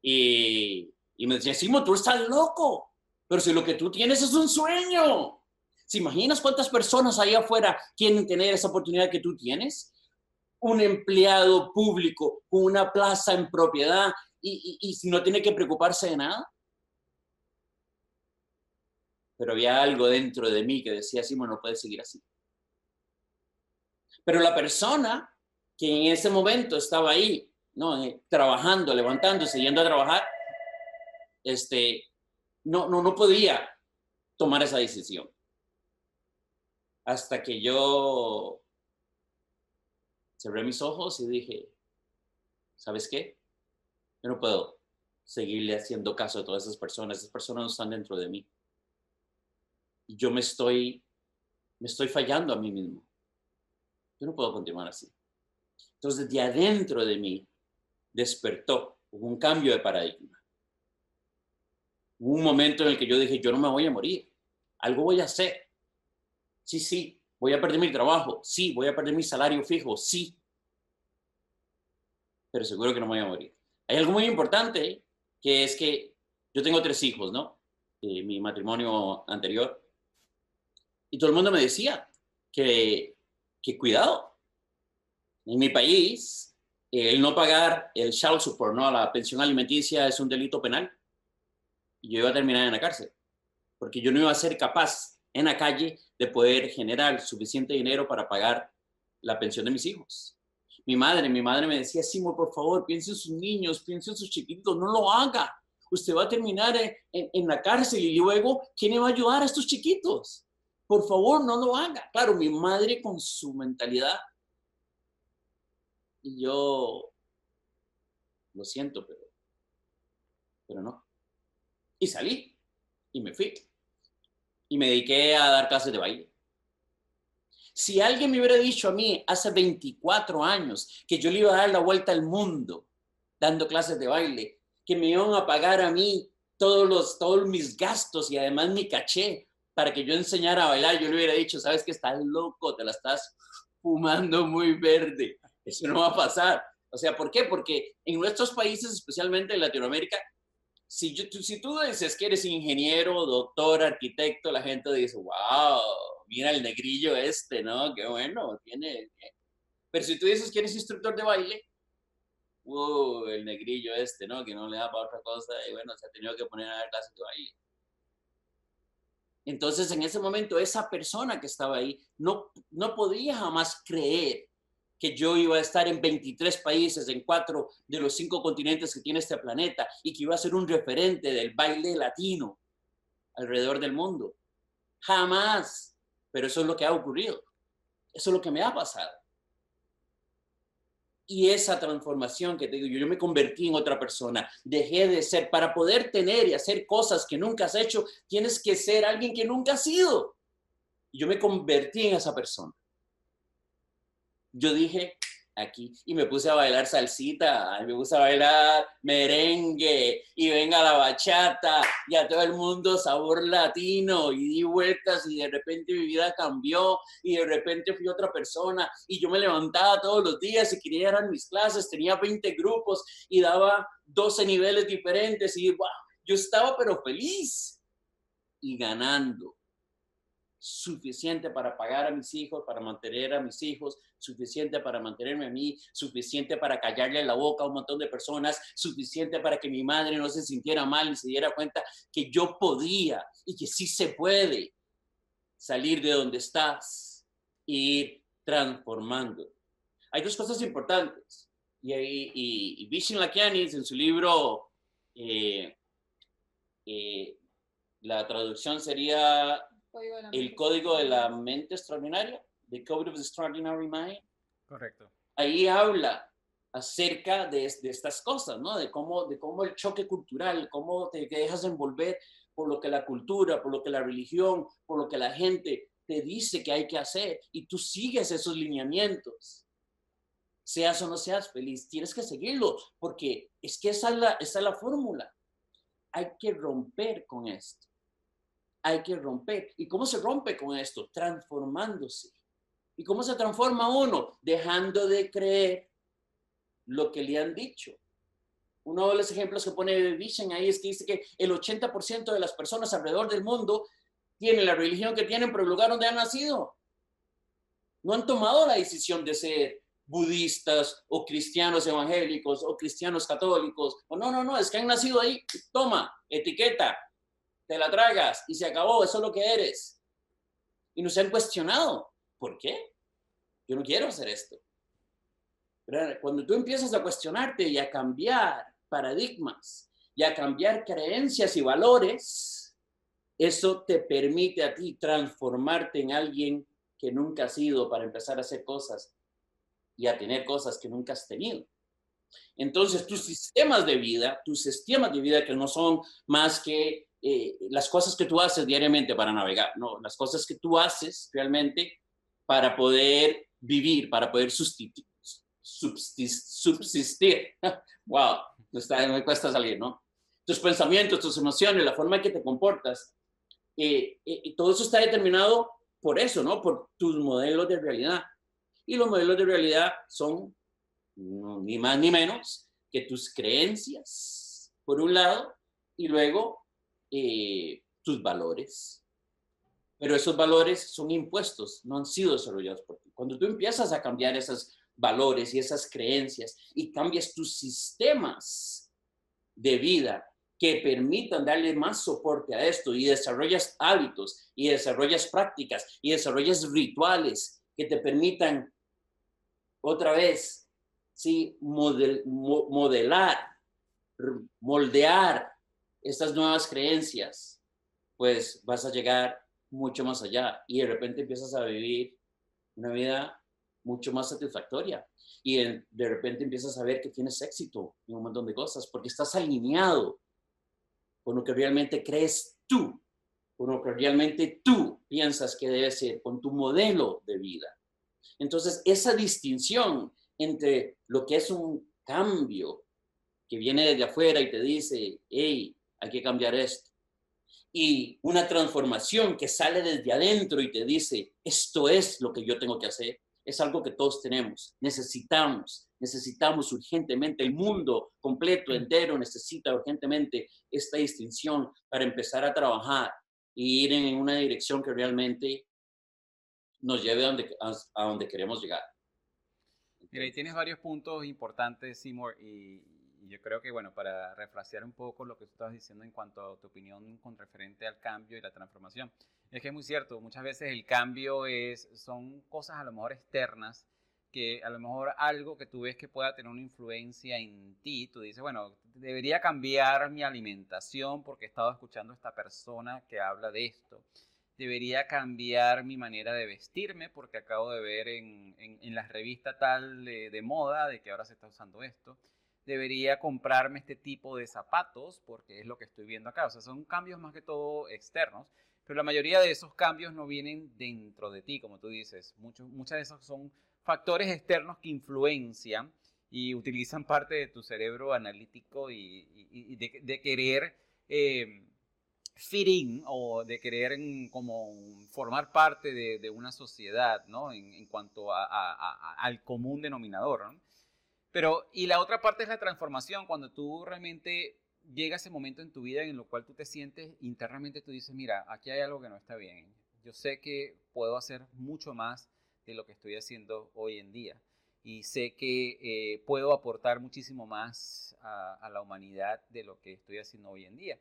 y, me decían, Simo, tú estás loco, pero si lo que tú tienes es un sueño. ¿Se imaginas cuántas personas ahí afuera quieren tener esa oportunidad que tú tienes? Un empleado público con una plaza en propiedad y, y, y no tiene que preocuparse de nada. Pero había algo dentro de mí que decía, Simo, no puede seguir así. Pero la persona que en ese momento estaba ahí, ¿no? Eh, trabajando, levantándose, yendo a trabajar, este, no, no, no podía tomar esa decisión. Hasta que yo cerré mis ojos y dije, ¿sabes qué? Yo no puedo seguirle haciendo caso a todas esas personas. Esas personas no están dentro de mí. Yo me estoy, me estoy fallando a mí mismo. Yo no puedo continuar así. Entonces, de adentro de mí despertó, un cambio de paradigma. Hubo un momento en el que yo dije, yo no me voy a morir, algo voy a hacer. Sí, sí, voy a perder mi trabajo, sí, voy a perder mi salario fijo, sí. Pero seguro que no me voy a morir. Hay algo muy importante, que es que yo tengo tres hijos, ¿no? Eh, mi matrimonio anterior. Y todo el mundo me decía que, que cuidado, en mi país, el no pagar el child support, ¿no? La pensión alimenticia es un delito penal. Y yo iba a terminar en la cárcel. Porque yo no iba a ser capaz en la calle de poder generar suficiente dinero para pagar la pensión de mis hijos. Mi madre, mi madre me decía, Simo, por favor, piense en sus niños, piense en sus chiquitos, no lo haga. Usted va a terminar en, en la cárcel y luego, ¿quién le va a ayudar a estos chiquitos? Por favor, no lo haga. Claro, mi madre con su mentalidad y yo, lo siento, pero, pero no. Y salí y me fui. Y me dediqué a dar clases de baile. Si alguien me hubiera dicho a mí hace 24 años que yo le iba a dar la vuelta al mundo dando clases de baile, que me iban a pagar a mí todos, los, todos mis gastos y además mi caché para que yo enseñara a bailar, yo le hubiera dicho, sabes que estás loco, te la estás fumando muy verde. Eso no va a pasar. O sea, ¿por qué? Porque en nuestros países, especialmente en Latinoamérica, si, yo, si tú dices que eres ingeniero, doctor, arquitecto, la gente dice, wow, mira el negrillo este, ¿no? Qué bueno, tiene... Pero si tú dices que eres instructor de baile, wow, el negrillo este, ¿no? Que no le da para otra cosa y bueno, se ha tenido que poner a dar clases de baile. Entonces, en ese momento, esa persona que estaba ahí no, no podía jamás creer que yo iba a estar en 23 países, en cuatro de los cinco continentes que tiene este planeta y que iba a ser un referente del baile latino alrededor del mundo. Jamás. Pero eso es lo que ha ocurrido. Eso es lo que me ha pasado. Y esa transformación que te digo, yo me convertí en otra persona, dejé de ser, para poder tener y hacer cosas que nunca has hecho, tienes que ser alguien que nunca has sido. Yo me convertí en esa persona yo dije, aquí, y me puse a bailar salsita, me puse a bailar merengue, y venga la bachata, y a todo el mundo sabor latino, y di vueltas, y de repente mi vida cambió, y de repente fui otra persona, y yo me levantaba todos los días y quería dar mis clases, tenía 20 grupos, y daba 12 niveles diferentes, y wow, yo estaba pero feliz, y ganando suficiente para pagar a mis hijos, para mantener a mis hijos, suficiente para mantenerme a mí, suficiente para callarle la boca a un montón de personas, suficiente para que mi madre no se sintiera mal y se diera cuenta que yo podía y que sí se puede salir de donde estás e ir transformando. Hay dos cosas importantes. Y, y, y Vishen Lakianis en su libro, eh, eh, la traducción sería el código de la mente extraordinaria, The Code of the Extraordinary Mind. Correcto. Ahí habla acerca de, de, estas cosas, ¿no? De cómo, de cómo el choque cultural, cómo te dejas envolver por lo que la cultura, por lo que la religión, por lo que la gente te dice que hay que hacer y tú sigues esos lineamientos. Seas o no seas feliz, tienes que seguirlo porque es que esa es la, esa es la fórmula. Hay que romper con esto hay que romper. ¿Y cómo se rompe con esto? Transformándose. ¿Y cómo se transforma uno? Dejando de creer lo que le han dicho. Uno de los ejemplos que pone Vision ahí es que dice que el 80% de las personas alrededor del mundo tienen la religión que tienen por el lugar donde han nacido. No han tomado la decisión de ser budistas o cristianos evangélicos o cristianos católicos. O no, no, no, es que han nacido ahí. Toma, etiqueta, te la tragas y se acabó, eso es lo que eres. Y nos han cuestionado, ¿por qué? Yo no quiero hacer esto. Cuando tú empiezas a cuestionarte y a cambiar paradigmas y a cambiar creencias y valores, eso te permite a ti transformarte en alguien que nunca has sido para empezar a hacer cosas y a tener cosas que nunca has tenido. Entonces, tus sistemas de vida, tus sistemas de vida que no son más que eh, las cosas que tú haces diariamente para navegar, no, las cosas que tú haces realmente para poder vivir, para poder subsistir. subsistir. wow, me cuesta salir, ¿no? Tus pensamientos, tus emociones, la forma en que te comportas, eh, eh, todo eso está determinado por eso, ¿no? Por tus modelos de realidad. Y los modelos de realidad son ni más ni menos que tus creencias, por un lado, y luego eh, tus valores. Pero esos valores son impuestos, no han sido desarrollados por ti. Cuando tú empiezas a cambiar esos valores y esas creencias y cambias tus sistemas de vida que permitan darle más soporte a esto y desarrollas hábitos y desarrollas prácticas y desarrollas rituales que te permitan otra vez, sí, modelar, moldear estas nuevas creencias, pues vas a llegar mucho más allá y de repente empiezas a vivir una vida mucho más satisfactoria y de repente empiezas a ver que tienes éxito en un montón de cosas porque estás alineado con lo que realmente crees tú, con lo que realmente tú piensas que debe ser, con tu modelo de vida. Entonces, esa distinción entre lo que es un cambio que viene desde afuera y te dice, hey, hay que cambiar esto, y una transformación que sale desde adentro y te dice, esto es lo que yo tengo que hacer, es algo que todos tenemos, necesitamos, necesitamos urgentemente, el mundo completo, entero, necesita urgentemente esta distinción para empezar a trabajar y ir en una dirección que realmente nos lleve a donde, a, donde queremos llegar. Mira, y tienes varios puntos importantes, Seymour, y, yo creo que, bueno, para refrasear un poco lo que tú estabas diciendo en cuanto a tu opinión con referente al cambio y la transformación, es que es muy cierto, muchas veces el cambio es, son cosas a lo mejor externas, que a lo mejor algo que tú ves que pueda tener una influencia en ti, tú dices, bueno, debería cambiar mi alimentación porque he estado escuchando a esta persona que habla de esto debería cambiar mi manera de vestirme porque acabo de ver en, en, la revista tal de, moda de que ahora se está usando esto. Debería comprarme este tipo de zapatos porque es lo que estoy viendo acá. O sea, son cambios más que todo externos, pero la mayoría de esos cambios no vienen dentro de ti, como tú dices. Muchos, muchas de esos son factores externos que influencian y utilizan parte de tu cerebro analítico y, de, querer... Eh, o de querer como formar parte de, una sociedad, ¿no? En, cuanto al común denominador, Pero, y la otra parte es la transformación, cuando tú realmente llega ese momento en tu vida en el cual tú te sientes internamente, tú dices, mira, aquí hay algo que no está bien. Yo sé que puedo hacer mucho más de lo que estoy haciendo hoy en día. Y sé que eh, puedo aportar muchísimo más a la humanidad de lo que estoy haciendo hoy en día.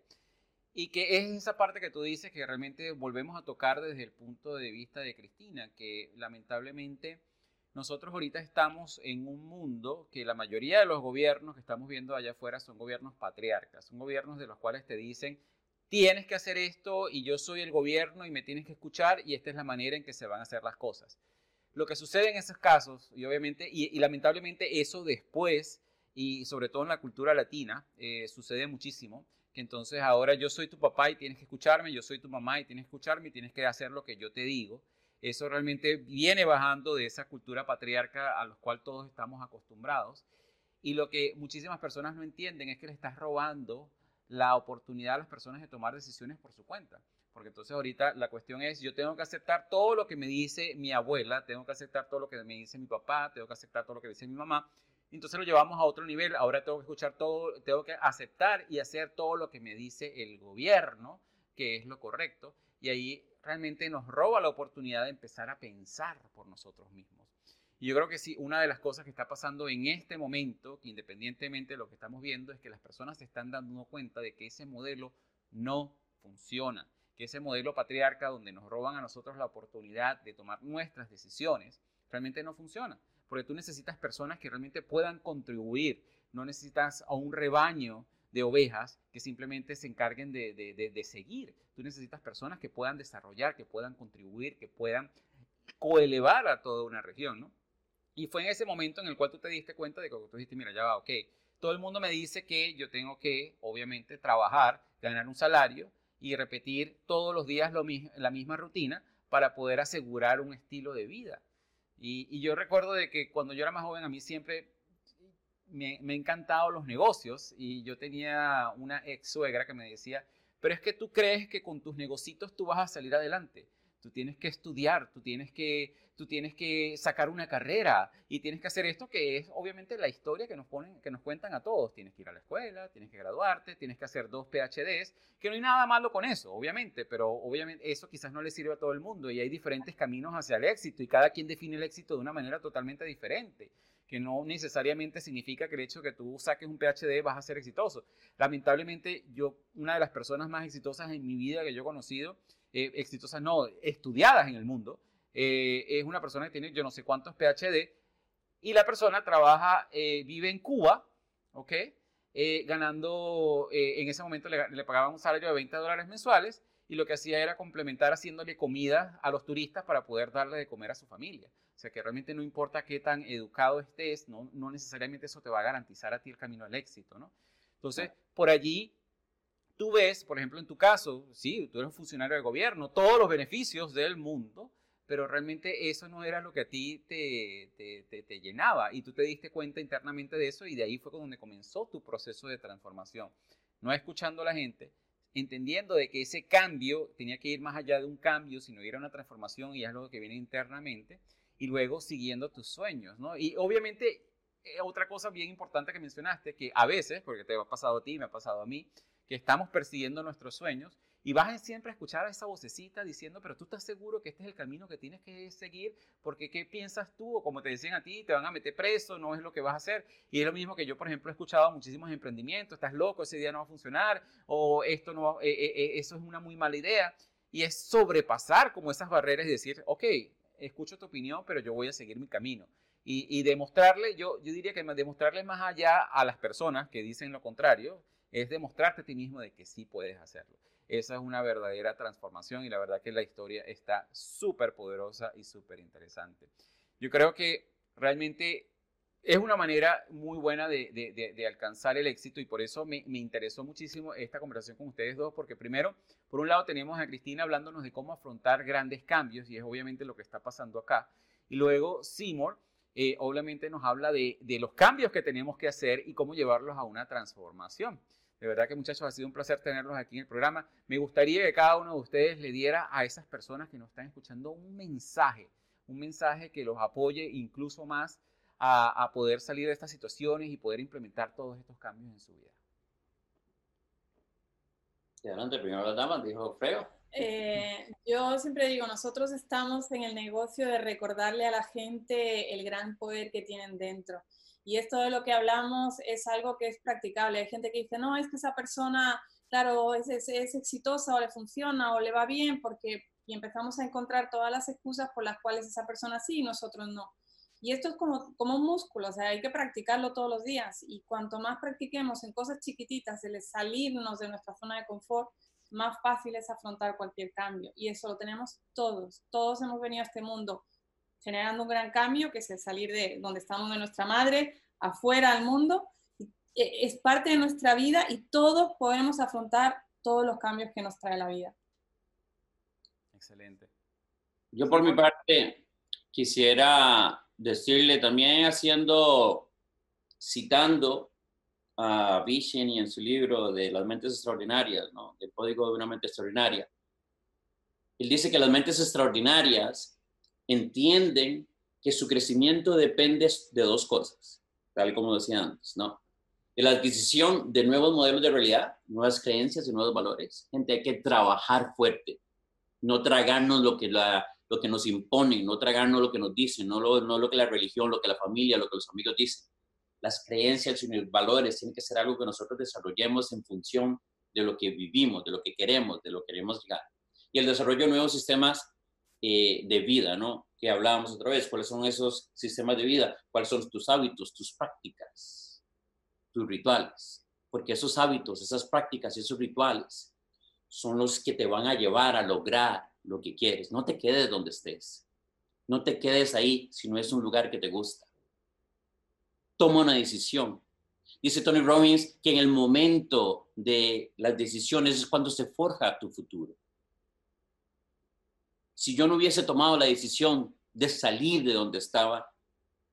Y que es esa parte que tú dices que realmente volvemos a tocar desde el punto de vista de Cristina, que lamentablemente nosotros ahorita estamos en un mundo que la mayoría de los gobiernos que estamos viendo allá afuera son gobiernos patriarcas, son gobiernos de los cuales te dicen, tienes que hacer esto y yo soy el gobierno y me tienes que escuchar y esta es la manera en que se van a hacer las cosas. Lo que sucede en esos casos, y obviamente, y, lamentablemente eso después, y sobre todo en la cultura latina, eh, sucede muchísimo, que entonces ahora yo soy tu papá y tienes que escucharme, yo soy tu mamá y tienes que escucharme y tienes que hacer lo que yo te digo. Eso realmente viene bajando de esa cultura patriarca a la cual todos estamos acostumbrados. Y lo que muchísimas personas no entienden es que le estás robando la oportunidad a las personas de tomar decisiones por su cuenta. Porque entonces ahorita la cuestión es, yo tengo que aceptar todo lo que me dice mi abuela, tengo que aceptar todo lo que me dice mi papá, tengo que aceptar todo lo que dice mi mamá, entonces lo llevamos a otro nivel. Ahora tengo que escuchar todo, tengo que aceptar y hacer todo lo que me dice el gobierno, que es lo correcto. Y ahí realmente nos roba la oportunidad de empezar a pensar por nosotros mismos. Y yo creo que sí, una de las cosas que está pasando en este momento, que independientemente de lo que estamos viendo, es que las personas se están dando cuenta de que ese modelo no funciona, que ese modelo patriarca donde nos roban a nosotros la oportunidad de tomar nuestras decisiones, realmente no funciona. porque tú necesitas personas que realmente puedan contribuir, no necesitas a un rebaño de ovejas que simplemente se encarguen de, de, seguir. Tú necesitas personas que puedan desarrollar, que puedan contribuir, que puedan coelevar a toda una región, ¿no? Y fue en ese momento en el cual tú te diste cuenta de que tú dijiste, mira, ya va, ok, todo el mundo me dice que yo tengo que, obviamente, trabajar, ganar un salario y repetir todos los días lo, la misma rutina para poder asegurar un estilo de vida. Y, y, yo recuerdo de que cuando yo era más joven, a mí siempre me, me encantado los negocios y yo tenía una ex suegra que me decía, pero es que tú crees que con tus negocios tú vas a salir adelante. Tú tienes que estudiar, tú tienes que, tú tienes que sacar una carrera y tienes que hacer esto que es obviamente la historia que nos, ponen, que nos cuentan a todos. Tienes que ir a la escuela, tienes que graduarte, tienes que hacer dos PhDs, que no hay nada malo con eso, obviamente, pero obviamente eso quizás no le sirve a todo el mundo y hay diferentes caminos hacia el éxito y cada quien define el éxito de una manera totalmente diferente que no necesariamente significa que el hecho de que tú saques un PhD vas a ser exitoso. Lamentablemente, yo, una de las personas más exitosas en mi vida que yo he conocido, eh, exitosas no, estudiadas en el mundo, eh, es una persona que tiene yo no sé cuántos PhD y la persona trabaja, eh, vive en Cuba, ¿ok? ganando, en ese momento le, le pagaban un salario de 20 dólares mensuales y lo que hacía era complementar haciéndole comida a los turistas para poder darle de comer a su familia. O sea que realmente no importa qué tan educado estés, no, no necesariamente eso te va a garantizar a ti el camino al éxito, ¿no? Entonces, por allí tú ves, por ejemplo, en tu caso, sí, tú eres un funcionario de gobierno, todos los beneficios del mundo, pero realmente eso no era lo que a ti te, te, te, llenaba y tú te diste cuenta internamente de eso y de ahí fue donde comenzó tu proceso de transformación. No escuchando a la gente, entendiendo de que ese cambio tenía que ir más allá de un cambio, sino era una transformación y es algo que viene internamente y luego siguiendo tus sueños, ¿no? Y obviamente eh, otra cosa bien importante que mencionaste, que a veces, porque te ha pasado a ti, me ha pasado a mí, que estamos persiguiendo nuestros sueños y vas siempre a escuchar a esa vocecita diciendo, pero tú estás seguro que este es el camino que tienes que seguir, porque ¿qué piensas tú? O como te decían a ti, te van a meter preso, no es lo que vas a hacer. Y es lo mismo que yo, por ejemplo, he escuchado muchísimos emprendimientos, estás loco, ese día no va a funcionar, o esto no, eh, eh, eso es una muy mala idea. Y es sobrepasar como esas barreras y decir, ok, escucho tu opinión, pero yo voy a seguir mi camino. Y, demostrarle, yo, yo diría que demostrarle más allá a las personas que dicen lo contrario, es demostrarte a ti mismo de que sí puedes hacerlo. Esa es una verdadera transformación y la verdad que la historia está súper poderosa y súper interesante. Yo creo que realmente es una manera muy buena de, alcanzar el éxito y por eso me, me, interesó muchísimo esta conversación con ustedes dos, porque primero, por un lado tenemos a Cristina hablándonos de cómo afrontar grandes cambios y es obviamente lo que está pasando acá. Y luego Seymour, eh, obviamente nos habla de, de los cambios que tenemos que hacer y cómo llevarlos a una transformación. De verdad que muchachos, ha sido un placer tenerlos aquí en el programa. Me gustaría que cada uno de ustedes le diera a esas personas que nos están escuchando un mensaje, un mensaje que los apoye incluso más a, poder salir de estas situaciones y poder implementar todos estos cambios en su vida. adelante, primero la dama, dijo Freo. Eh, yo siempre digo, nosotros estamos en el negocio de recordarle a la gente el gran poder que tienen dentro. Y esto de lo que hablamos es algo que es practicable. Hay gente que dice, no, es que esa persona, claro, es, es, es exitosa o le funciona o le va bien porque y empezamos a encontrar todas las excusas por las cuales esa persona sí y nosotros no. Y esto es como, como un músculo, o sea, hay que practicarlo todos los días. Y cuanto más practiquemos en cosas chiquititas, el salirnos de nuestra zona de confort, más fácil es afrontar cualquier cambio. Y eso lo tenemos todos. Todos hemos venido a este mundo generando un gran cambio, que es el salir de donde estamos de nuestra madre, afuera al mundo. E, es parte de nuestra vida y todos podemos afrontar todos los cambios que nos trae la vida. Excelente. Yo por mi parte quisiera decirle también haciendo, citando a y en su libro de las mentes extraordinarias, ¿no? El código de una mente extraordinaria. Él dice que las mentes extraordinarias entienden que su crecimiento depende de dos cosas, tal como decía antes, ¿no? De la adquisición de nuevos modelos de realidad, nuevas creencias y nuevos valores. Gente, hay que trabajar fuerte, no tragarnos lo que la, lo que nos imponen, no tragarnos lo que nos dicen, no lo, no lo que la religión, lo que la familia, lo que los amigos dicen. Las creencias y los valores tienen que ser algo que nosotros desarrollemos en función de lo que vivimos, de lo que queremos, de lo que queremos llegar. Y el desarrollo de nuevos sistemas eh, de vida, ¿no? Que hablábamos otra vez, cuáles son esos sistemas de vida, cuáles son tus hábitos, tus prácticas, tus rituales, porque esos hábitos, esas prácticas y esos rituales son los que te van a llevar a lograr lo que quieres. No te quedes donde estés. No te quedes ahí si no es un lugar que te gusta. Toma una decisión. Dice Tony Robbins que en el momento de las decisiones es cuando se forja tu futuro. Si yo no hubiese tomado la decisión de salir de donde estaba,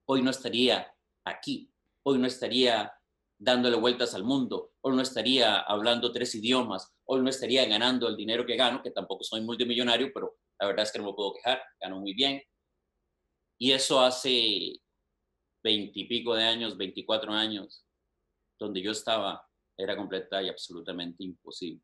hoy no estaría aquí, hoy no estaría dándole vueltas al mundo, hoy no estaría hablando tres idiomas, hoy no estaría ganando el dinero que gano, que tampoco soy multimillonario, pero la verdad es que no me puedo quejar, gano muy bien. Y eso hace veintipico de años, veinticuatro años, donde yo estaba, era completa y absolutamente imposible.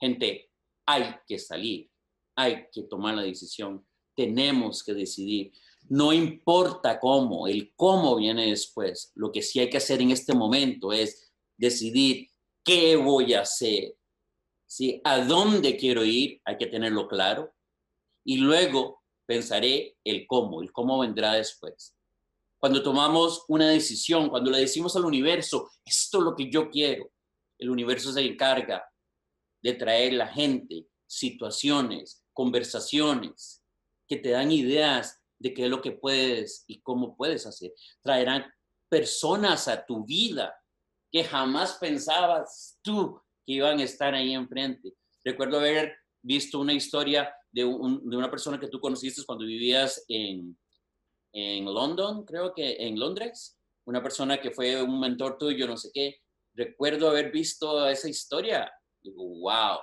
Gente, hay que salir, hay que tomar la decisión, tenemos que decidir. No importa cómo, el cómo viene después. Lo que sí hay que hacer en este momento es decidir qué voy a hacer, ¿sí? a dónde quiero ir, hay que tenerlo claro. Y luego pensaré el cómo, el cómo vendrá después. Cuando tomamos una decisión, cuando le decimos al universo, esto es lo que yo quiero, el universo se encarga de traer la gente, situaciones, conversaciones que te dan ideas de qué es lo que puedes y cómo puedes hacer. Traerán personas a tu vida que jamás pensabas tú que iban a estar ahí enfrente. Recuerdo haber visto una historia de, de una persona que tú conociste cuando vivías en, en London, creo que en Londres, una persona que fue un mentor tuyo, no sé qué. Recuerdo haber visto esa historia. Digo, wow,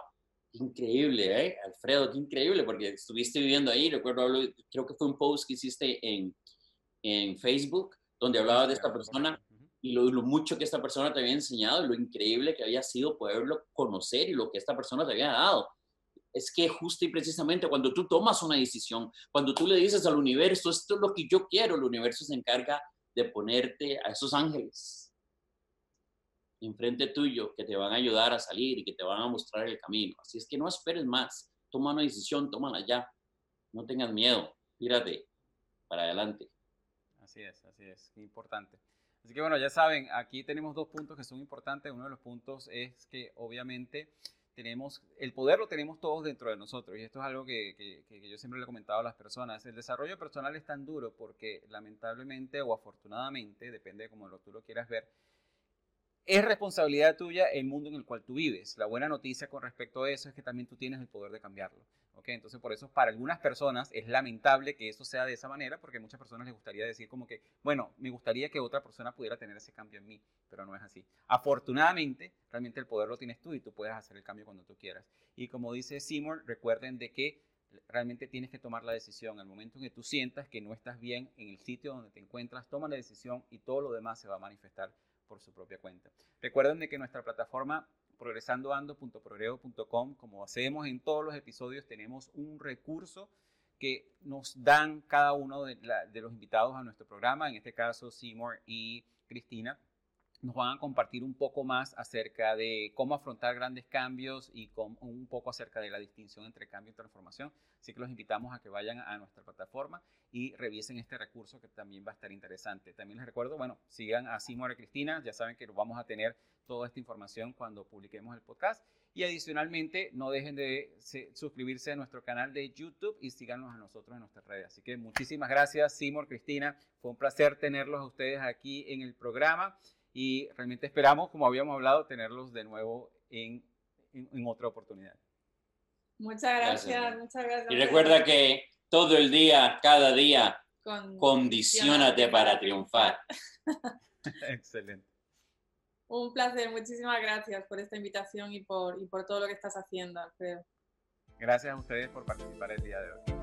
increíble, ¿eh? Alfredo, qué increíble, porque estuviste viviendo ahí. Recuerdo, creo que fue un post que hiciste en, en Facebook, donde hablabas de esta persona y lo, lo, mucho que esta persona te había enseñado, lo increíble que había sido poderlo conocer y lo que esta persona te había dado es que justo y precisamente cuando tú tomas una decisión, cuando tú le dices al universo, esto es lo que yo quiero, el universo se encarga de ponerte a esos ángeles enfrente tuyo que te van a ayudar a salir y que te van a mostrar el camino. Así es que no esperes más, toma una decisión, tómala ya, no tengas miedo, tírate para adelante. Así es, así es, importante. Así que bueno, ya saben, aquí tenemos dos puntos que son importantes. Uno de los puntos es que obviamente tenemos, el poder lo tenemos todos dentro de nosotros y esto es algo que, yo siempre le he comentado a las personas. El desarrollo personal es tan duro porque lamentablemente o afortunadamente, depende de cómo lo, tú lo quieras ver, es responsabilidad tuya el mundo en el cual tú vives. La buena noticia con respecto a eso es que también tú tienes el poder de cambiarlo. Entonces, por eso para algunas personas es lamentable que eso sea de esa manera, porque muchas personas les gustaría decir como que, bueno, me gustaría que otra persona pudiera tener ese cambio en mí, pero no es así. Afortunadamente, realmente el poder lo tienes tú y tú puedes hacer el cambio cuando tú quieras. Y como dice Seymour, recuerden de que realmente tienes que tomar la decisión. Al momento en que tú sientas que no estás bien en el sitio donde te encuentras, toma la decisión y todo lo demás se va a manifestar por su propia cuenta. Recuerden de que nuestra plataforma progresandoando.progreso.com, como hacemos en todos los episodios, tenemos un recurso que nos dan cada uno de los invitados a nuestro programa, en este caso Seymour y Cristina, nos van a compartir un poco más acerca de cómo afrontar grandes cambios y un poco acerca de la distinción entre cambio y transformación. Así que los invitamos a que vayan a nuestra plataforma y revisen este recurso que también va a estar interesante. También les recuerdo, bueno, sigan a Simora Cristina, ya saben que vamos a tener toda esta información cuando publiquemos el podcast. Y adicionalmente, no dejen de suscribirse a nuestro canal de YouTube y síganos a nosotros en nuestras redes. Así que muchísimas gracias, Simor, Cristina. Fue un placer tenerlos a ustedes aquí en el programa y realmente esperamos, como habíamos hablado, tenerlos de nuevo en, en, otra oportunidad. Muchas gracias, muchas gracias. Y recuerda que todo el día, cada día, condicionate para triunfar. Excelente. Un placer, muchísimas gracias por esta invitación y por, y por todo lo que estás haciendo, Alfredo. Gracias a ustedes por participar el día de hoy.